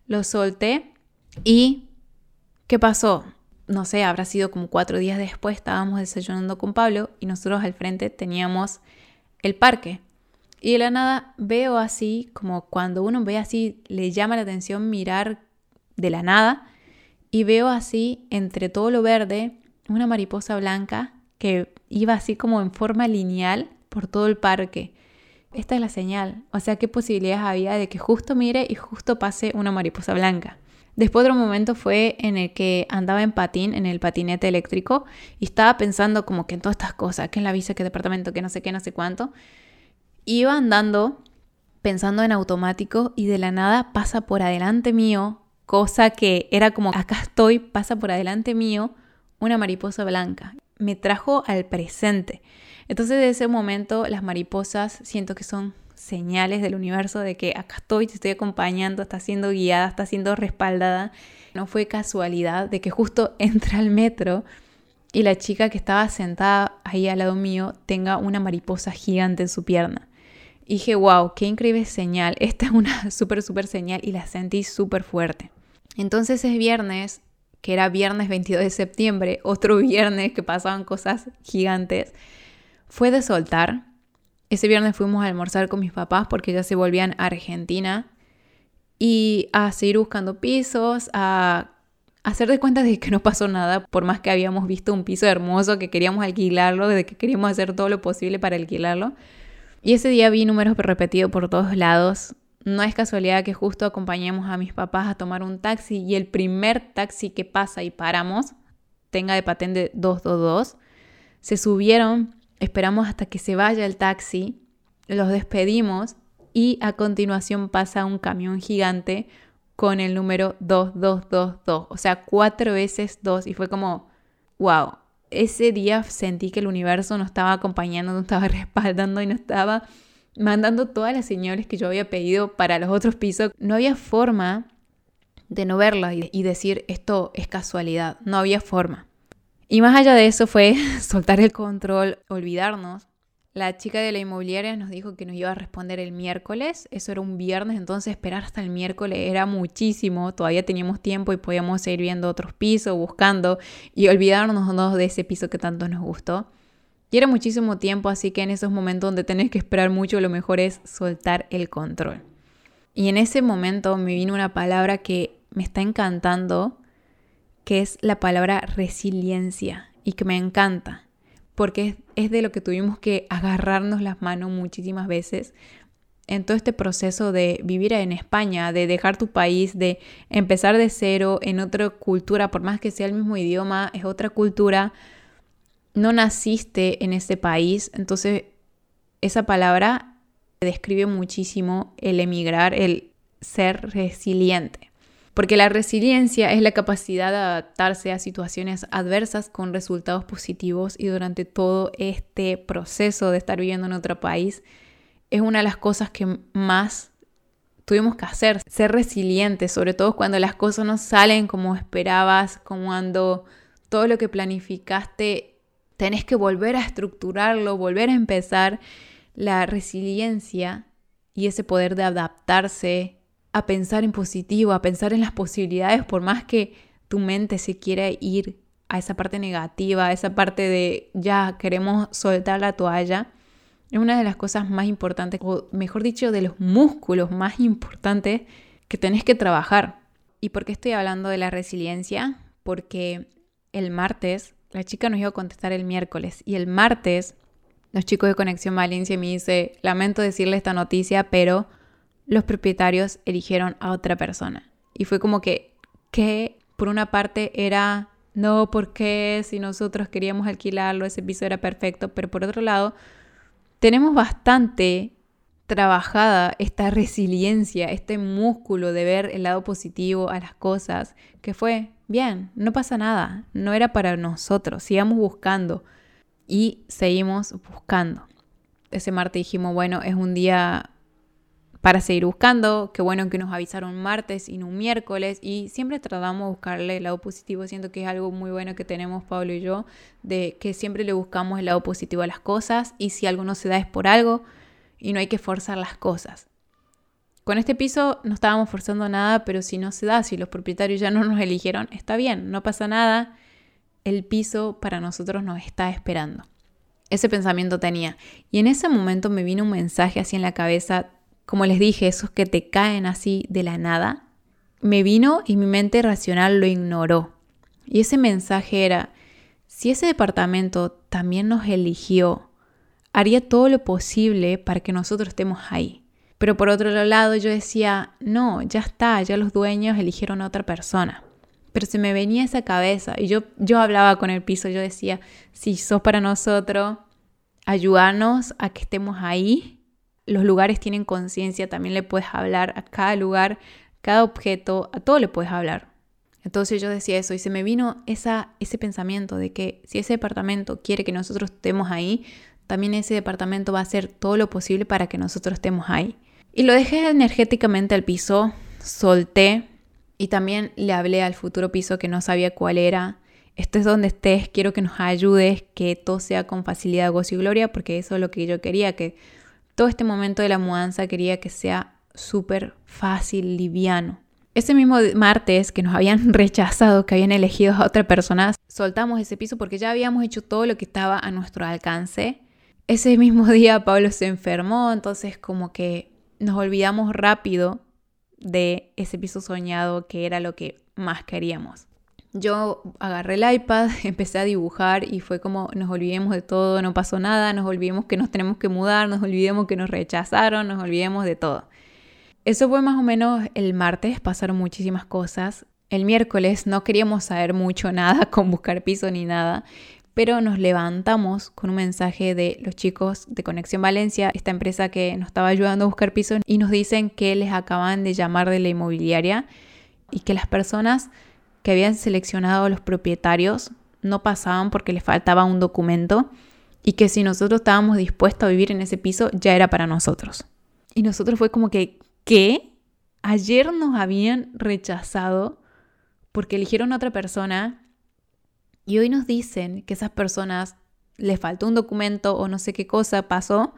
Lo solté y ¿qué pasó? No sé, habrá sido como cuatro días después, estábamos desayunando con Pablo y nosotros al frente teníamos el parque. Y de la nada veo así, como cuando uno ve así, le llama la atención mirar de la nada y veo así, entre todo lo verde, una mariposa blanca que iba así como en forma lineal por todo el parque. Esta es la señal. O sea, qué posibilidades había de que justo mire y justo pase una mariposa blanca. Después otro momento fue en el que andaba en patín, en el patinete eléctrico, y estaba pensando como que en todas estas cosas, que en la visa, que departamento, que no sé qué, no sé cuánto. Iba andando pensando en automático y de la nada pasa por adelante mío cosa que era como, acá estoy, pasa por adelante mío una mariposa blanca. Me trajo al presente. Entonces, de ese momento, las mariposas siento que son señales del universo de que acá estoy, te estoy acompañando, está siendo guiada, está siendo respaldada. No fue casualidad de que justo entra al metro y la chica que estaba sentada ahí al lado mío tenga una mariposa gigante en su pierna. Y dije, wow, qué increíble señal. Esta es una súper, súper señal y la sentí súper fuerte. Entonces es viernes, que era viernes 22 de septiembre, otro viernes que pasaban cosas gigantes, fue de soltar. Ese viernes fuimos a almorzar con mis papás porque ya se volvían a Argentina y a seguir buscando pisos, a hacer de cuenta de que no pasó nada, por más que habíamos visto un piso hermoso, que queríamos alquilarlo, de que queríamos hacer todo lo posible para alquilarlo. Y ese día vi números repetidos por todos lados. No es casualidad que justo acompañemos a mis papás a tomar un taxi y el primer taxi que pasa y paramos tenga de patente 222. Se subieron, esperamos hasta que se vaya el taxi, los despedimos y a continuación pasa un camión gigante con el número 2222, o sea, cuatro veces dos y fue como, wow, ese día sentí que el universo nos estaba acompañando, nos estaba respaldando y nos estaba mandando todas las señales que yo había pedido para los otros pisos. No había forma de no verla y decir esto es casualidad. No había forma. Y más allá de eso fue soltar el control, olvidarnos. La chica de la inmobiliaria nos dijo que nos iba a responder el miércoles. Eso era un viernes, entonces esperar hasta el miércoles era muchísimo. Todavía teníamos tiempo y podíamos seguir viendo otros pisos, buscando y olvidarnos de ese piso que tanto nos gustó. Y era muchísimo tiempo, así que en esos momentos donde tenés que esperar mucho, lo mejor es soltar el control. Y en ese momento me vino una palabra que me está encantando, que es la palabra resiliencia, y que me encanta, porque es, de lo que tuvimos que agarrarnos las manos muchísimas veces en todo este proceso de vivir en España, de dejar tu país, de empezar de cero en otra cultura, por más que sea el mismo idioma, es otra cultura, no naciste en ese país, entonces esa palabra describe muchísimo el emigrar, el ser resiliente. Porque la resiliencia es la capacidad de adaptarse a situaciones adversas con resultados positivos y durante todo este proceso de estar viviendo en otro país es una de las cosas que más tuvimos que hacer, ser resilientes, sobre todo cuando las cosas no salen como esperabas, como cuando todo lo que planificaste tenés que volver a estructurarlo, volver a empezar. La resiliencia y ese poder de adaptarse, a pensar en positivo, a pensar en las posibilidades, por más que tu mente se quiera ir a esa parte negativa, a esa parte de ya queremos soltar la toalla, es una de las cosas más importantes, o mejor dicho, de los músculos más importantes que tenés que trabajar. ¿Y por qué estoy hablando de la resiliencia? Porque el martes, la chica nos iba a contestar el miércoles y el martes los chicos de Conexión Valencia me dice, lamento decirle esta noticia, pero los propietarios eligieron a otra persona. Y fue como que, que por una parte era, no, porque si nosotros queríamos alquilarlo, ese piso era perfecto, pero por otro lado, tenemos bastante trabajada esta resiliencia, este músculo de ver el lado positivo a las cosas, que fue, bien, no pasa nada, no era para nosotros, sigamos buscando y seguimos buscando. Ese martes dijimos, bueno, es un día para seguir buscando, qué bueno que nos avisaron martes y no un miércoles y siempre tratamos de buscarle el lado positivo, siento que es algo muy bueno que tenemos Pablo y yo, de que siempre le buscamos el lado positivo a las cosas y si algo no se da es por algo y no hay que forzar las cosas. Con este piso no estábamos forzando nada, pero si no se da, si los propietarios ya no nos eligieron, está bien, no pasa nada, el piso para nosotros nos está esperando. Ese pensamiento tenía. Y en ese momento me vino un mensaje así en la cabeza, como les dije, esos que te caen así de la nada. Me vino y mi mente racional lo ignoró. Y ese mensaje era, si ese departamento también nos eligió, haría todo lo posible para que nosotros estemos ahí. Pero por otro lado yo decía, no, ya está, ya los dueños eligieron a otra persona. Pero se me venía esa cabeza y yo, yo hablaba con el piso, yo decía, si sos para nosotros, ayúdanos a que estemos ahí. Los lugares tienen conciencia, también le puedes hablar a cada lugar, cada objeto, a todo le puedes hablar. Entonces yo decía eso y se me vino esa, ese pensamiento de que si ese departamento quiere que nosotros estemos ahí, también ese departamento va a hacer todo lo posible para que nosotros estemos ahí. Y lo dejé energéticamente al piso, solté y también le hablé al futuro piso que no sabía cuál era. Estés donde estés, quiero que nos ayudes, que todo sea con facilidad, gozo y gloria, porque eso es lo que yo quería, que todo este momento de la mudanza quería que sea súper fácil, liviano. Ese mismo martes que nos habían rechazado, que habían elegido a otra persona, soltamos ese piso porque ya habíamos hecho todo lo que estaba a nuestro alcance ese mismo día Pablo se enfermó, entonces como que nos olvidamos rápido de ese piso soñado que era lo que más queríamos. Yo agarré el iPad, empecé a dibujar y fue como nos olvidemos de todo, no pasó nada, nos olvidemos que nos tenemos que mudar, nos olvidemos que nos rechazaron, nos olvidemos de todo. Eso fue más o menos el martes, pasaron muchísimas cosas. El miércoles no queríamos saber mucho nada con buscar piso ni nada pero nos levantamos con un mensaje de los chicos de Conexión Valencia, esta empresa que nos estaba ayudando a buscar pisos, y nos dicen que les acaban de llamar de la inmobiliaria y que las personas que habían seleccionado los propietarios no pasaban porque les faltaba un documento y que si nosotros estábamos dispuestos a vivir en ese piso ya era para nosotros. Y nosotros fue como que, ¿qué? Ayer nos habían rechazado porque eligieron a otra persona y hoy nos dicen que esas personas les faltó un documento o no sé qué cosa pasó,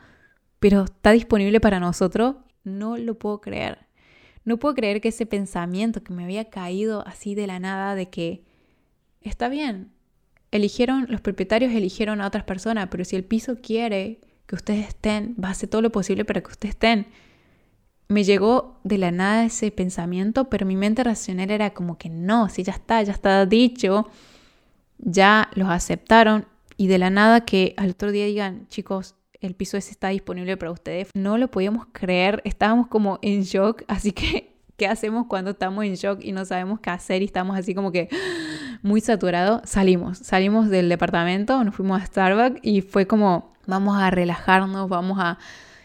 pero está disponible para nosotros. No lo puedo creer. No puedo creer que ese pensamiento que me había caído así de la nada de que está bien, eligieron, los propietarios eligieron a otras personas, pero si el piso quiere que ustedes estén, va a hacer todo lo posible para que ustedes estén. Me llegó de la nada ese pensamiento, pero mi mente racional era como que no, si ya está, ya está dicho, ya los aceptaron y de la nada que al otro día digan, chicos, el piso ese está disponible para ustedes. No lo podíamos creer, estábamos como en shock, así que, ¿qué hacemos cuando estamos en shock y no sabemos qué hacer y estamos así como que muy saturados? Salimos, salimos del departamento, nos fuimos a Starbucks y fue como, vamos a relajarnos, vamos a,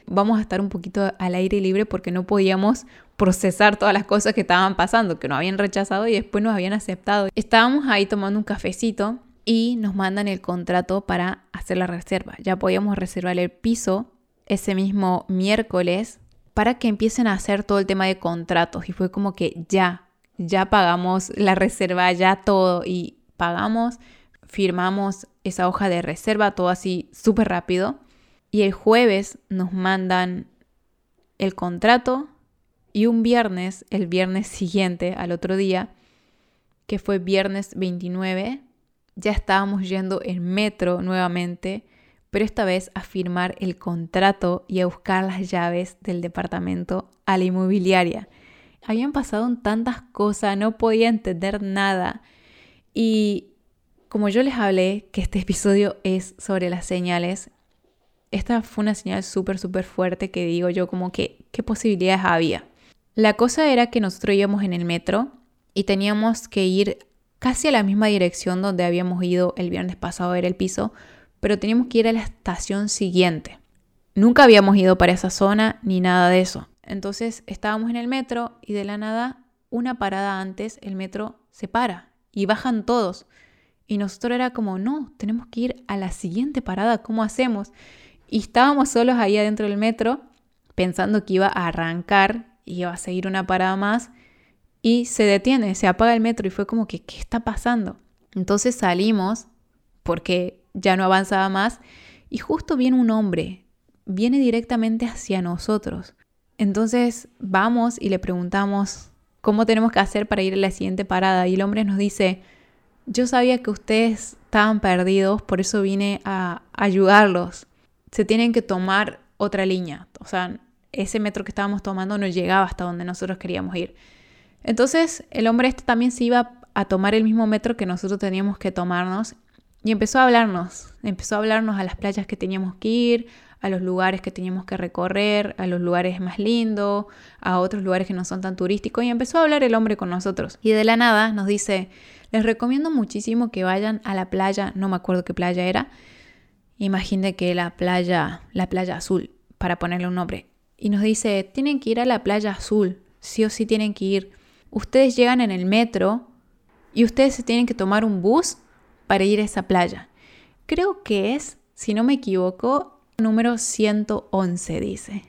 vamos a estar un poquito al aire libre porque no podíamos procesar todas las cosas que estaban pasando, que nos habían rechazado y después nos habían aceptado. Estábamos ahí tomando un cafecito y nos mandan el contrato para hacer la reserva. Ya podíamos reservar el piso ese mismo miércoles para que empiecen a hacer todo el tema de contratos. Y fue como que ya, ya pagamos la reserva, ya todo. Y pagamos, firmamos esa hoja de reserva, todo así súper rápido. Y el jueves nos mandan el contrato y un viernes, el viernes siguiente al otro día, que fue viernes 29, ya estábamos yendo en metro nuevamente, pero esta vez a firmar el contrato y a buscar las llaves del departamento a la inmobiliaria. Habían pasado tantas cosas, no podía entender nada. Y como yo les hablé que este episodio es sobre las señales, esta fue una señal súper, súper fuerte que digo yo como que, ¿qué posibilidades había? La cosa era que nosotros íbamos en el metro y teníamos que ir casi a la misma dirección donde habíamos ido el viernes pasado a ver el piso, pero teníamos que ir a la estación siguiente. Nunca habíamos ido para esa zona ni nada de eso. Entonces estábamos en el metro y de la nada, una parada antes, el metro se para y bajan todos. Y nosotros era como, no, tenemos que ir a la siguiente parada, ¿cómo hacemos? Y estábamos solos ahí adentro del metro, pensando que iba a arrancar y iba a seguir una parada más y se detiene, se apaga el metro y fue como que, ¿qué está pasando? Entonces salimos porque ya no avanzaba más y justo viene un hombre, viene directamente hacia nosotros. Entonces vamos y le preguntamos cómo tenemos que hacer para ir a la siguiente parada y el hombre nos dice, yo sabía que ustedes estaban perdidos, por eso vine a ayudarlos. Se tienen que tomar otra línea, o sea, ese metro que estábamos tomando no llegaba hasta donde nosotros queríamos ir. Entonces el hombre este también se iba a tomar el mismo metro que nosotros teníamos que tomarnos y empezó a hablarnos, empezó a hablarnos a las playas que teníamos que ir, a los lugares que teníamos que recorrer, a los lugares más lindos, a otros lugares que no son tan turísticos y empezó a hablar el hombre con nosotros. Y de la nada nos dice, les recomiendo muchísimo que vayan a la playa, no me acuerdo qué playa era, imagínate que la playa, la playa azul, para ponerle un nombre. Y nos dice, tienen que ir a la playa azul, sí o sí tienen que ir ustedes llegan en el metro y ustedes se tienen que tomar un bus para ir a esa playa. Creo que es, si no me equivoco, número 111 dice.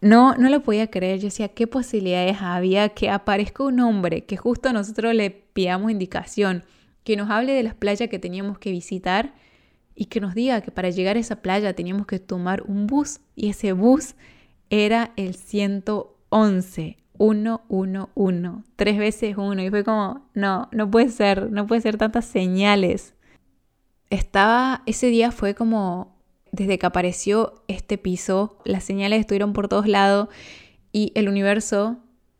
No, no lo podía creer. Yo decía, ¿qué posibilidades había que aparezca un hombre que justo nosotros le pidamos indicación, que nos hable de las playas que teníamos que visitar y que nos diga que para llegar a esa playa teníamos que tomar un bus y ese bus era el 111 uno, uno, uno, tres veces uno. Y fue como, no, no puede ser, no puede ser tantas señales. Estaba, ese día fue como, desde que apareció este piso, las señales estuvieron por todos lados y el universo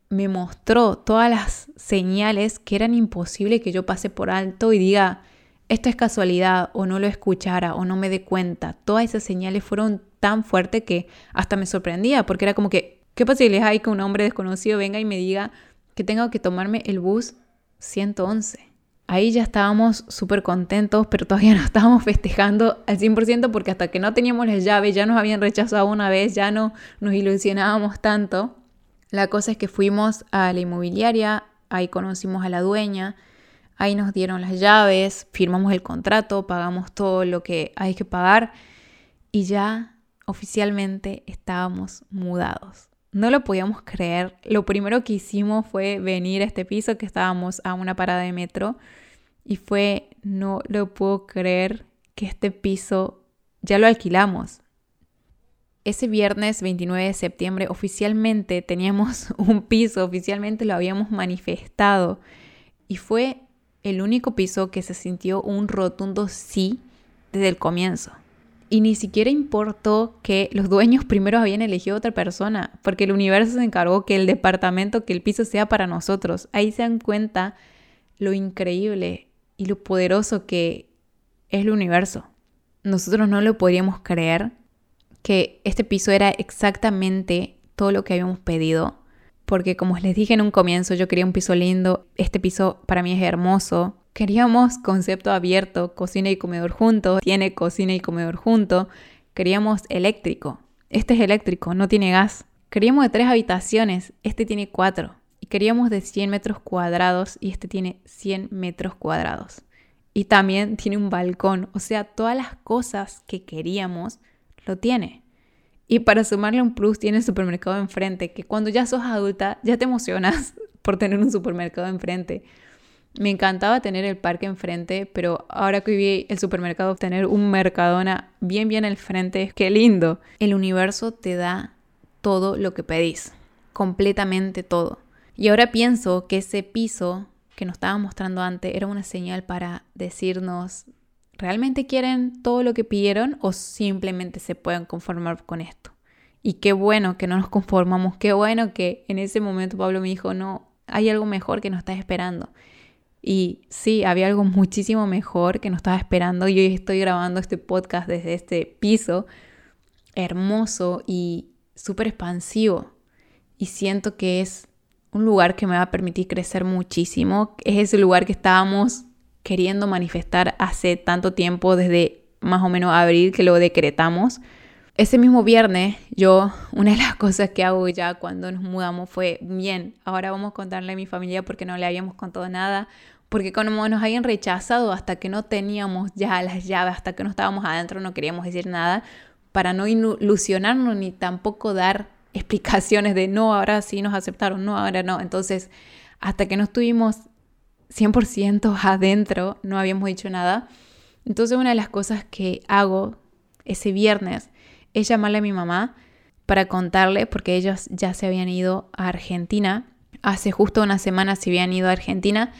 me mostró todas las señales que eran imposible que yo pase por alto y diga, esto es casualidad o no lo escuchara o no me dé cuenta. Todas esas señales fueron tan fuertes que hasta me sorprendía porque era como que ¿Qué posibilidades hay que un hombre desconocido venga y me diga que tengo que tomarme el bus 111? Ahí ya estábamos súper contentos, pero todavía no estábamos festejando al 100% porque hasta que no teníamos las llaves ya nos habían rechazado una vez, ya no nos ilusionábamos tanto. La cosa es que fuimos a la inmobiliaria, ahí conocimos a la dueña, ahí nos dieron las llaves, firmamos el contrato, pagamos todo lo que hay que pagar y ya oficialmente estábamos mudados. No lo podíamos creer. Lo primero que hicimos fue venir a este piso que estábamos a una parada de metro y fue, no lo puedo creer que este piso ya lo alquilamos. Ese viernes 29 de septiembre oficialmente teníamos un piso, oficialmente lo habíamos manifestado y fue el único piso que se sintió un rotundo sí desde el comienzo. Y ni siquiera importó que los dueños primero habían elegido otra persona, porque el universo se encargó que el departamento, que el piso sea para nosotros. Ahí se dan cuenta lo increíble y lo poderoso que es el universo. Nosotros no lo podríamos creer que este piso era exactamente todo lo que habíamos pedido, porque como les dije en un comienzo, yo quería un piso lindo, este piso para mí es hermoso, Queríamos concepto abierto, cocina y comedor juntos, tiene cocina y comedor junto. Queríamos eléctrico. Este es eléctrico, no tiene gas. Queríamos de tres habitaciones, este tiene cuatro. Y queríamos de 100 metros cuadrados y este tiene 100 metros cuadrados. Y también tiene un balcón, o sea, todas las cosas que queríamos lo tiene. Y para sumarle un plus tiene el supermercado enfrente, que cuando ya sos adulta ya te emocionas por tener un supermercado enfrente. Me encantaba tener el parque enfrente, pero ahora que viví el supermercado, tener un Mercadona bien bien al frente, qué lindo. El universo te da todo lo que pedís, completamente todo. Y ahora pienso que ese piso que nos estaba mostrando antes era una señal para decirnos, ¿realmente quieren todo lo que pidieron o simplemente se pueden conformar con esto? Y qué bueno que no nos conformamos, qué bueno que en ese momento Pablo me dijo, no, hay algo mejor que nos está esperando. Y sí, había algo muchísimo mejor que nos estaba esperando. Y hoy estoy grabando este podcast desde este piso hermoso y súper expansivo. Y siento que es un lugar que me va a permitir crecer muchísimo. Es ese lugar que estábamos queriendo manifestar hace tanto tiempo, desde más o menos abril que lo decretamos. Ese mismo viernes, yo, una de las cosas que hago ya cuando nos mudamos fue, bien, ahora vamos a contarle a mi familia porque no le habíamos contado nada, porque como nos habían rechazado hasta que no teníamos ya las llaves, hasta que no estábamos adentro, no queríamos decir nada, para no ilusionarnos ni tampoco dar explicaciones de no, ahora sí nos aceptaron, no, ahora no. Entonces, hasta que no estuvimos 100% adentro, no habíamos dicho nada. Entonces, una de las cosas que hago ese viernes es llamarle a mi mamá para contarle, porque ellos ya se habían ido a Argentina. Hace justo una semana se habían ido a Argentina.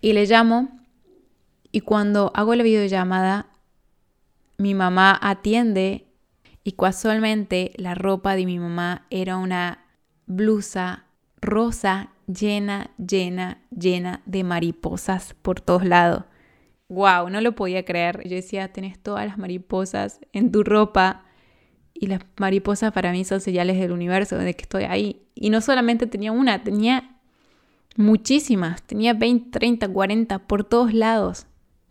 Y le llamo. Y cuando hago la videollamada, mi mamá atiende. Y casualmente la ropa de mi mamá era una blusa rosa llena, llena, llena de mariposas por todos lados. ¡Wow! No lo podía creer. Yo decía, tenés todas las mariposas en tu ropa y las mariposas para mí son señales del universo, de que estoy ahí. Y no solamente tenía una, tenía muchísimas, tenía 20, 30, 40 por todos lados.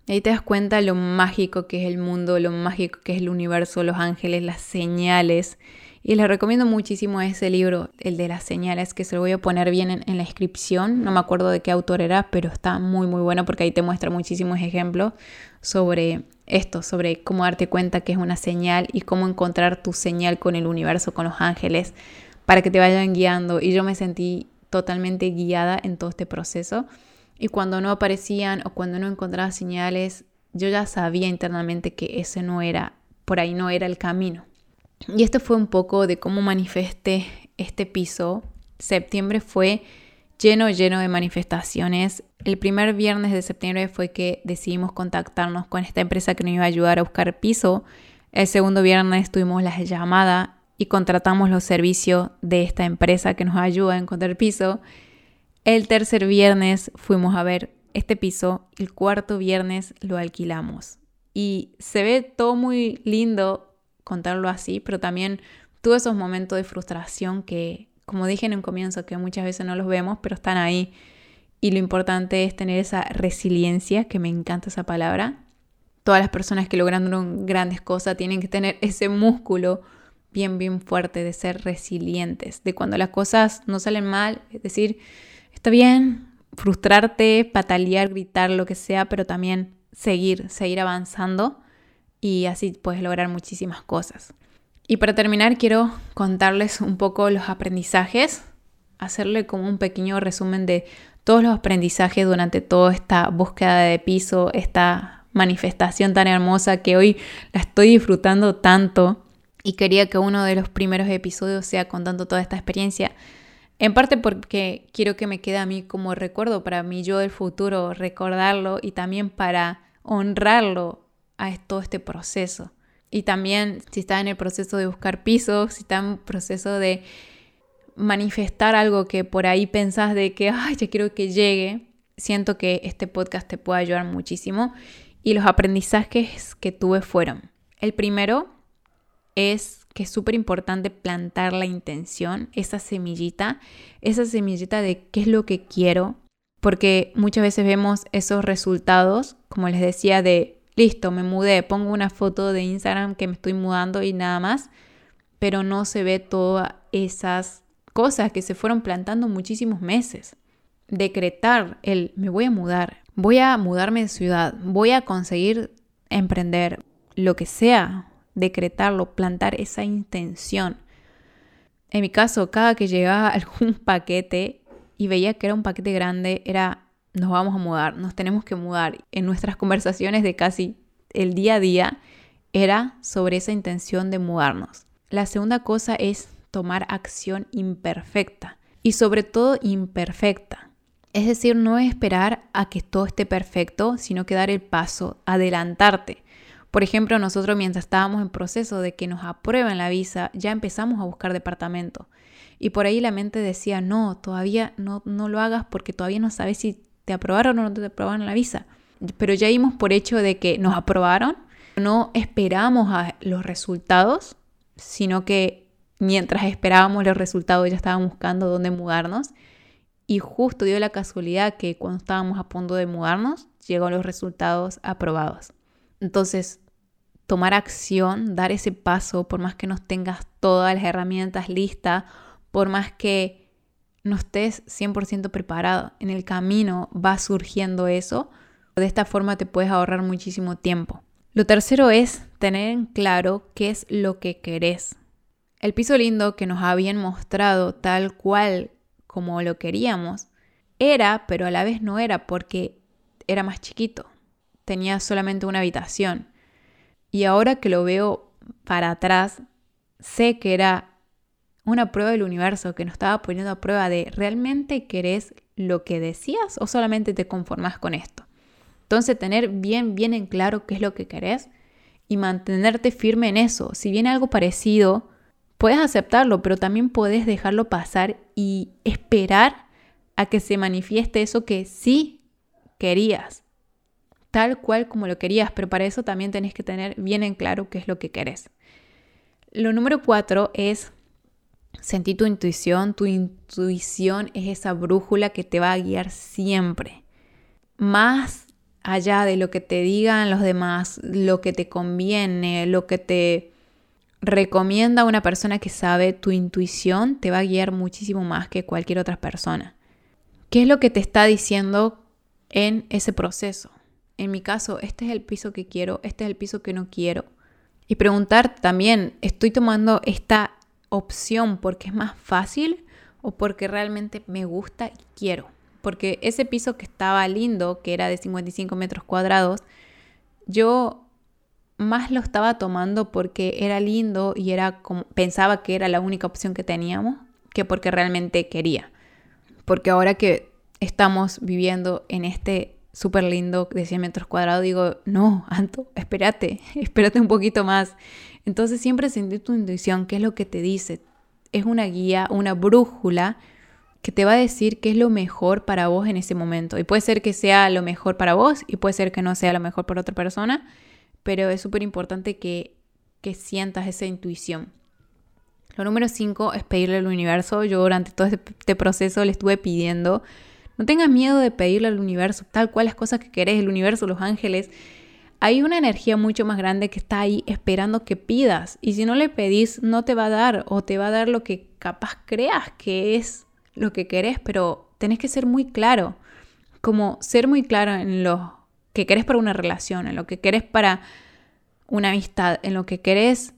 Y ahí te das cuenta lo mágico que es el mundo, lo mágico que es el universo, los ángeles, las señales. Y les recomiendo muchísimo ese libro, el de las señales, que se lo voy a poner bien en, en, la descripción. No me acuerdo de qué autor era, pero está muy muy bueno porque ahí te muestra muchísimos ejemplos sobre esto, sobre cómo darte cuenta que es una señal y cómo encontrar tu señal con el universo, con los ángeles, para que te vayan guiando. Y yo me sentí totalmente guiada en todo este proceso. Y cuando no aparecían o cuando no encontraba señales, yo ya sabía internamente que ese no era, por ahí no era el camino. Y esto fue un poco de cómo manifesté este piso. Septiembre fue lleno, lleno de manifestaciones. El primer viernes de septiembre fue que decidimos contactarnos con esta empresa que nos iba a ayudar a buscar piso. El segundo viernes tuvimos la llamada y contratamos los servicios de esta empresa que nos ayuda a encontrar piso. El tercer viernes fuimos a ver este piso. El cuarto viernes lo alquilamos. Y se ve todo muy lindo contarlo así, pero también tuve esos momentos de frustración que como dije en un comienzo, que muchas veces no los vemos, pero están ahí. Y lo importante es tener esa resiliencia, que me encanta esa palabra. Todas las personas que logran grandes cosas tienen que tener ese músculo bien, bien fuerte de ser resilientes, de cuando las cosas no salen mal, es decir, está bien frustrarte, patalear, gritar, lo que sea, pero también seguir, seguir avanzando y así puedes lograr muchísimas cosas. Y para terminar quiero contarles un poco los aprendizajes, hacerle como un pequeño resumen de todos los aprendizajes durante toda esta búsqueda de piso, esta manifestación tan hermosa que hoy la estoy disfrutando tanto y quería que uno de los primeros episodios sea contando toda esta experiencia. En parte porque quiero que me quede a mí como recuerdo para mí yo del futuro, recordarlo y también para honrarlo a todo este proceso. Y también si está en el proceso de buscar pisos, si está en proceso de manifestar algo que por ahí pensás de que, ay, ya quiero que llegue, siento que este podcast te puede ayudar muchísimo. Y los aprendizajes que tuve fueron, el primero es que es súper importante plantar la intención, esa semillita, esa semillita de qué es lo que quiero, porque muchas veces vemos esos resultados, como les decía, de listo, me mudé, pongo una foto de Instagram que me estoy mudando y nada más, pero no se ve todas esas cosas que se fueron plantando muchísimos meses. Decretar el me voy a mudar, voy a mudarme de ciudad, voy a conseguir emprender, lo que sea, decretarlo, plantar esa intención. En mi caso, cada que llegaba algún paquete y veía que era un paquete grande, era nos vamos a mudar, nos tenemos que mudar. En nuestras conversaciones de casi el día a día era sobre esa intención de mudarnos. La segunda cosa es tomar acción imperfecta y sobre todo imperfecta. Es decir, no esperar a que todo esté perfecto, sino que dar el paso, adelantarte. Por ejemplo, nosotros mientras estábamos en proceso de que nos aprueben la visa, ya empezamos a buscar departamento. Y por ahí la mente decía, no, todavía no, no lo hagas porque todavía no sabes si te aprobaron o no te aprobaron la visa. Pero ya dimos por hecho de que nos aprobaron, no esperamos a los resultados, sino que mientras esperábamos los resultados ya estábamos buscando dónde mudarnos. Y justo dio la casualidad que cuando estábamos a punto de mudarnos, llegó los resultados aprobados. Entonces, tomar acción, dar ese paso, por más que no tengas todas las herramientas listas por más que no estés 100% preparado, en el camino va surgiendo eso. De esta forma te puedes ahorrar muchísimo tiempo. Lo tercero es tener en claro qué es lo que querés. El piso lindo que nos habían mostrado tal cual como lo queríamos era, pero a la vez no era porque era más chiquito. Tenía solamente una habitación. Y ahora que lo veo para atrás, sé que era una prueba del universo que nos estaba poniendo a prueba de ¿realmente querés lo que decías o solamente te conformas con esto? Entonces tener bien, bien en claro qué es lo que querés y mantenerte firme en eso. Si viene algo parecido, puedes aceptarlo, pero también puedes dejarlo pasar y esperar a que se manifieste eso que sí querías, tal cual como lo querías, pero para eso también tenés que tener bien en claro qué es lo que querés. Lo número cuatro es Sentí tu intuición, tu intuición es esa brújula que te va a guiar siempre. Más allá de lo que te digan los demás, lo que te conviene, lo que te recomienda una persona que sabe, tu intuición te va a guiar muchísimo más que cualquier otra persona. ¿Qué es lo que te está diciendo en ese proceso? En mi caso, este es el piso que quiero, este es el piso que no quiero. Y preguntar también, ¿estoy tomando esta opción porque es más fácil o porque realmente me gusta y quiero. Porque ese piso que estaba lindo, que era de 55 metros cuadrados, yo más lo estaba tomando porque era lindo y era como, pensaba que era la única opción que teníamos que porque realmente quería. Porque ahora que estamos viviendo en este súper lindo de 100 metros cuadrados, digo, no, Anto, espérate, espérate un poquito más. Entonces siempre sentir tu intuición, qué es lo que te dice. Es una guía, una brújula que te va a decir qué es lo mejor para vos en ese momento. Y puede ser que sea lo mejor para vos y puede ser que no sea lo mejor para otra persona, pero es súper importante que, que sientas esa intuición. Lo número 5 es pedirle al universo. Yo durante todo este, este proceso le estuve pidiendo, no tengas miedo de pedirle al universo tal cual las cosas que querés, el universo, los ángeles, hay una energía mucho más grande que está ahí esperando que pidas. Y si no le pedís, no te va a dar o te va a dar lo que capaz creas que es lo que querés, pero tenés que ser muy claro. Como ser muy claro en lo que querés para una relación, en lo que querés para una amistad, en lo que querés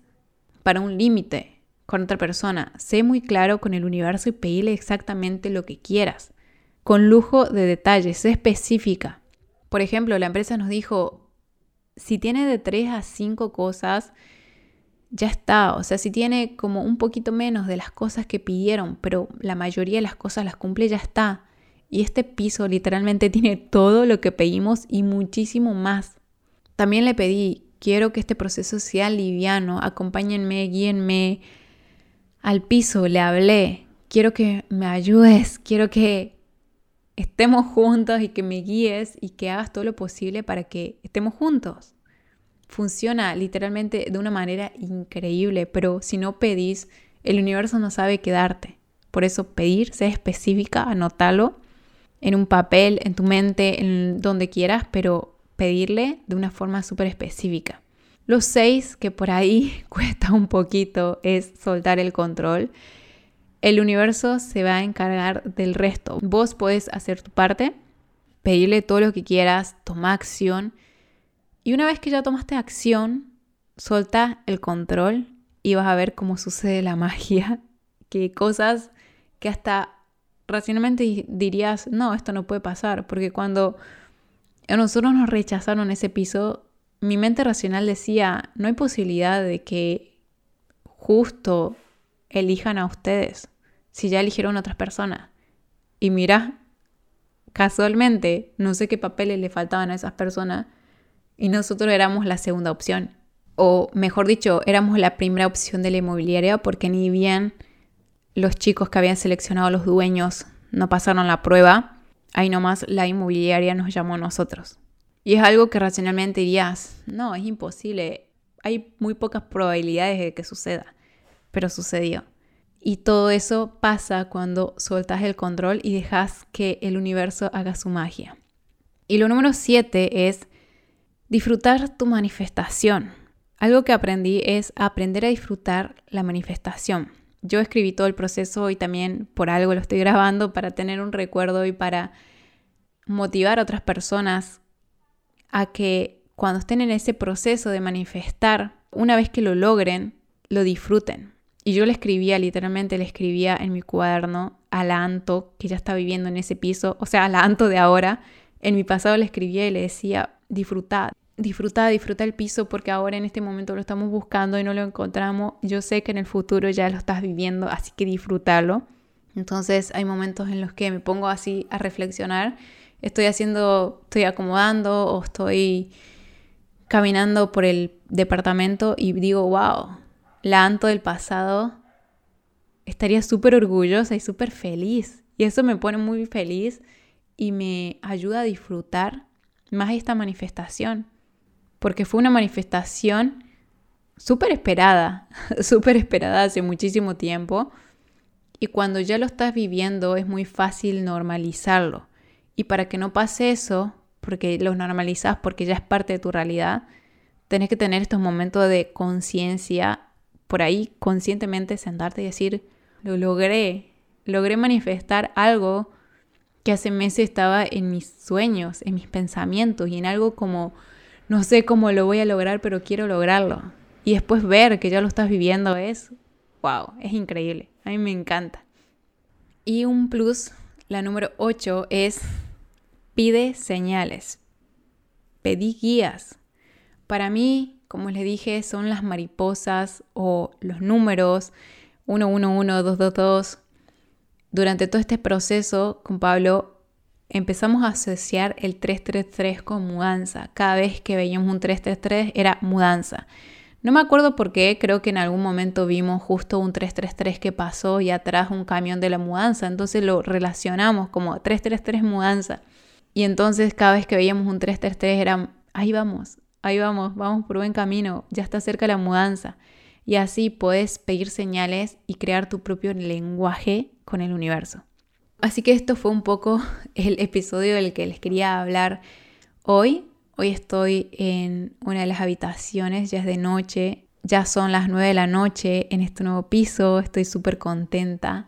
para un límite con otra persona. Sé muy claro con el universo y pedile exactamente lo que quieras. Con lujo de detalles, específica. Por ejemplo, la empresa nos dijo, si tiene de 3 a 5 cosas, ya está. O sea, si tiene como un poquito menos de las cosas que pidieron, pero la mayoría de las cosas las cumple, ya está. Y este piso literalmente tiene todo lo que pedimos y muchísimo más. También le pedí, quiero que este proceso sea liviano, acompáñenme, guíenme al piso, le hablé, quiero que me ayudes, quiero que estemos juntos y que me guíes y que hagas todo lo posible para que estemos juntos. Funciona literalmente de una manera increíble, pero si no pedís, el universo no sabe qué darte. Por eso pedir, sé específica, anótalo en un papel, en tu mente, en donde quieras, pero pedirle de una forma súper específica. Los seis, que por ahí cuesta un poquito, es soltar el control el universo se va a encargar del resto. Vos podés hacer tu parte, pedirle todo lo que quieras, toma acción. Y una vez que ya tomaste acción, solta el control y vas a ver cómo sucede la magia. Que cosas que hasta racionalmente dirías, no, esto no puede pasar, porque cuando a nosotros nos rechazaron ese piso, mi mente racional decía, no hay posibilidad de que justo elijan a ustedes si ya eligieron otras personas. Y mira, casualmente, no sé qué papeles le faltaban a esas personas y nosotros éramos la segunda opción. O mejor dicho, éramos la primera opción de la inmobiliaria porque ni bien los chicos que habían seleccionado los dueños no pasaron la prueba, ahí nomás la inmobiliaria nos llamó a nosotros. Y es algo que racionalmente dirías, no, es imposible, hay muy pocas probabilidades de que suceda, pero sucedió. Y todo eso pasa cuando sueltas el control y dejas que el universo haga su magia. Y lo número siete es disfrutar tu manifestación. Algo que aprendí es aprender a disfrutar la manifestación. Yo escribí todo el proceso y también por algo lo estoy grabando para tener un recuerdo y para motivar a otras personas a que cuando estén en ese proceso de manifestar, una vez que lo logren, lo disfruten. Y yo le escribía, literalmente le escribía en mi cuaderno a la Anto, que ya está viviendo en ese piso, o sea, a la Anto de ahora. En mi pasado le escribía y le decía, disfrutad, disfruta, disfruta el piso porque ahora en este momento lo estamos buscando y no lo encontramos. Yo sé que en el futuro ya lo estás viviendo, así que disfrútalo. Entonces hay momentos en los que me pongo así a reflexionar estoy haciendo, estoy acomodando o estoy caminando por el departamento y digo, wow, la Anto del pasado estaría súper orgullosa y súper feliz. Y eso me pone muy feliz y me ayuda a disfrutar más esta manifestación. Porque fue una manifestación súper esperada, súper esperada hace muchísimo tiempo. Y cuando ya lo estás viviendo es muy fácil normalizarlo. Y para que no pase eso, porque lo normalizas, porque ya es parte de tu realidad, tenés que tener estos momentos de conciencia, por ahí conscientemente sentarte y decir, lo logré, logré manifestar algo que hace meses estaba en mis sueños, en mis pensamientos y en algo como, no sé cómo lo voy a lograr, pero quiero lograrlo. Y después ver que ya lo estás viviendo es, wow, es increíble, a mí me encanta. Y un plus la número 8 es pide señales. Pedí guías. Para mí, como les dije, son las mariposas o los números 111, 222. Durante todo este proceso con Pablo empezamos a asociar el 333 con mudanza. Cada vez que veíamos un 333 era mudanza. No me acuerdo por qué, creo que en algún momento vimos justo un 333 que pasó y atrás un camión de la mudanza, entonces lo relacionamos como 333 mudanza. Y entonces cada vez que veíamos un 333 era, ahí vamos, ahí vamos, vamos por buen camino, ya está cerca la mudanza. Y así puedes pedir señales y crear tu propio lenguaje con el universo. Así que esto fue un poco el episodio del que les quería hablar hoy. Hoy estoy en una de las habitaciones, ya es de noche, ya son las 9 de la noche en este nuevo piso, estoy súper contenta,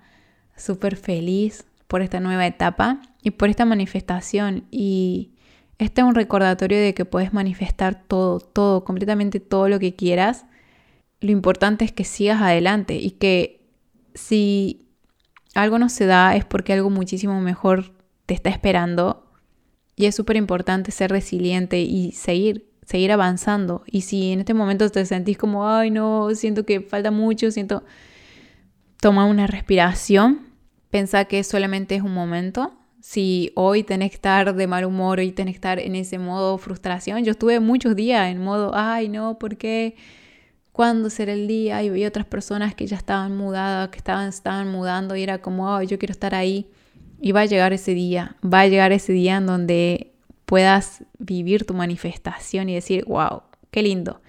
súper feliz por esta nueva etapa y por esta manifestación. Y este es un recordatorio de que puedes manifestar todo, todo, completamente todo lo que quieras. Lo importante es que sigas adelante y que si algo no se da es porque algo muchísimo mejor te está esperando y es súper importante ser resiliente y seguir, seguir avanzando. Y si en este momento te sentís como, ay, no, siento que falta mucho, siento, toma una respiración, pensá que solamente es un momento. Si hoy tenés que estar de mal humor y tenés que estar en ese modo frustración, yo estuve muchos días en modo, ay, no, ¿por qué? ¿Cuándo será el día? Y vi otras personas que ya estaban mudadas, que estaban, estaban mudando y era como, ay, yo quiero estar ahí. Y va a llegar ese día, va a llegar ese día en donde puedas vivir tu manifestación y decir, wow, qué lindo.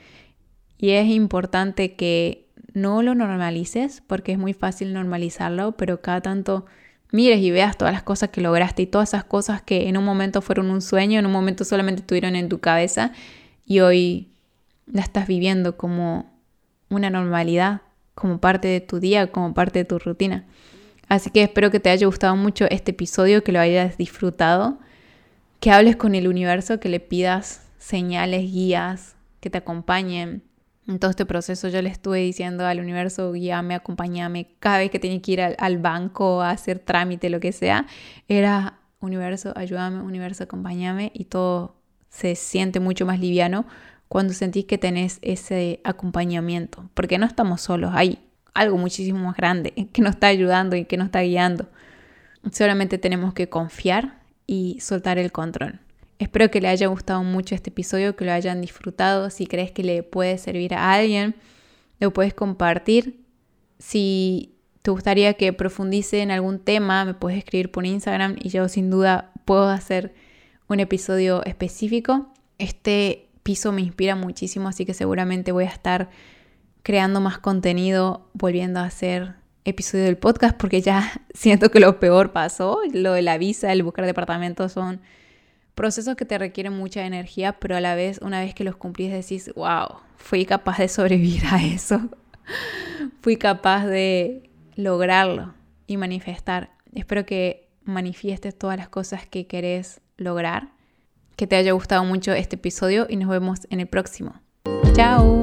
Y es importante que no lo normalices, porque es muy fácil normalizarlo, pero cada tanto mires y veas todas las cosas que lograste y todas esas cosas que en un momento fueron un sueño, en un momento solamente estuvieron en tu cabeza y hoy la estás viviendo como una normalidad, como parte de tu día, como parte de tu rutina. Así que espero que te haya gustado mucho este episodio, que lo hayas disfrutado, que hables con el universo, que le pidas señales, guías, que te acompañen, En todo este proceso yo le estuve diciendo al universo, guíame, acompáñame, cada vez que tenía que ir al, al banco a hacer trámite, lo que sea, era universo, ayúdame, universo, acompáñame y todo se siente mucho más liviano cuando sentís que tenés ese acompañamiento, porque no estamos solos, hay algo muchísimo más grande que nos está ayudando y que nos está guiando. Solamente tenemos que confiar y soltar el control. Espero que le haya gustado mucho este episodio, que lo hayan disfrutado. Si crees que le puede servir a alguien, lo puedes compartir. Si te gustaría que profundice en algún tema, me puedes escribir por Instagram y yo sin duda puedo hacer un episodio específico. Este piso me inspira muchísimo, así que seguramente voy a estar creando más contenido, volviendo a hacer episodio del podcast, porque ya siento que lo peor pasó. Lo de la visa, el buscar departamentos son procesos que te requieren mucha energía, pero a la vez, una vez que los cumplís, decís, wow, fui capaz de sobrevivir a eso. fui capaz de lograrlo y manifestar. Espero que manifiestes todas las cosas que querés lograr. Que te haya gustado mucho este episodio y nos vemos en el próximo. Chao.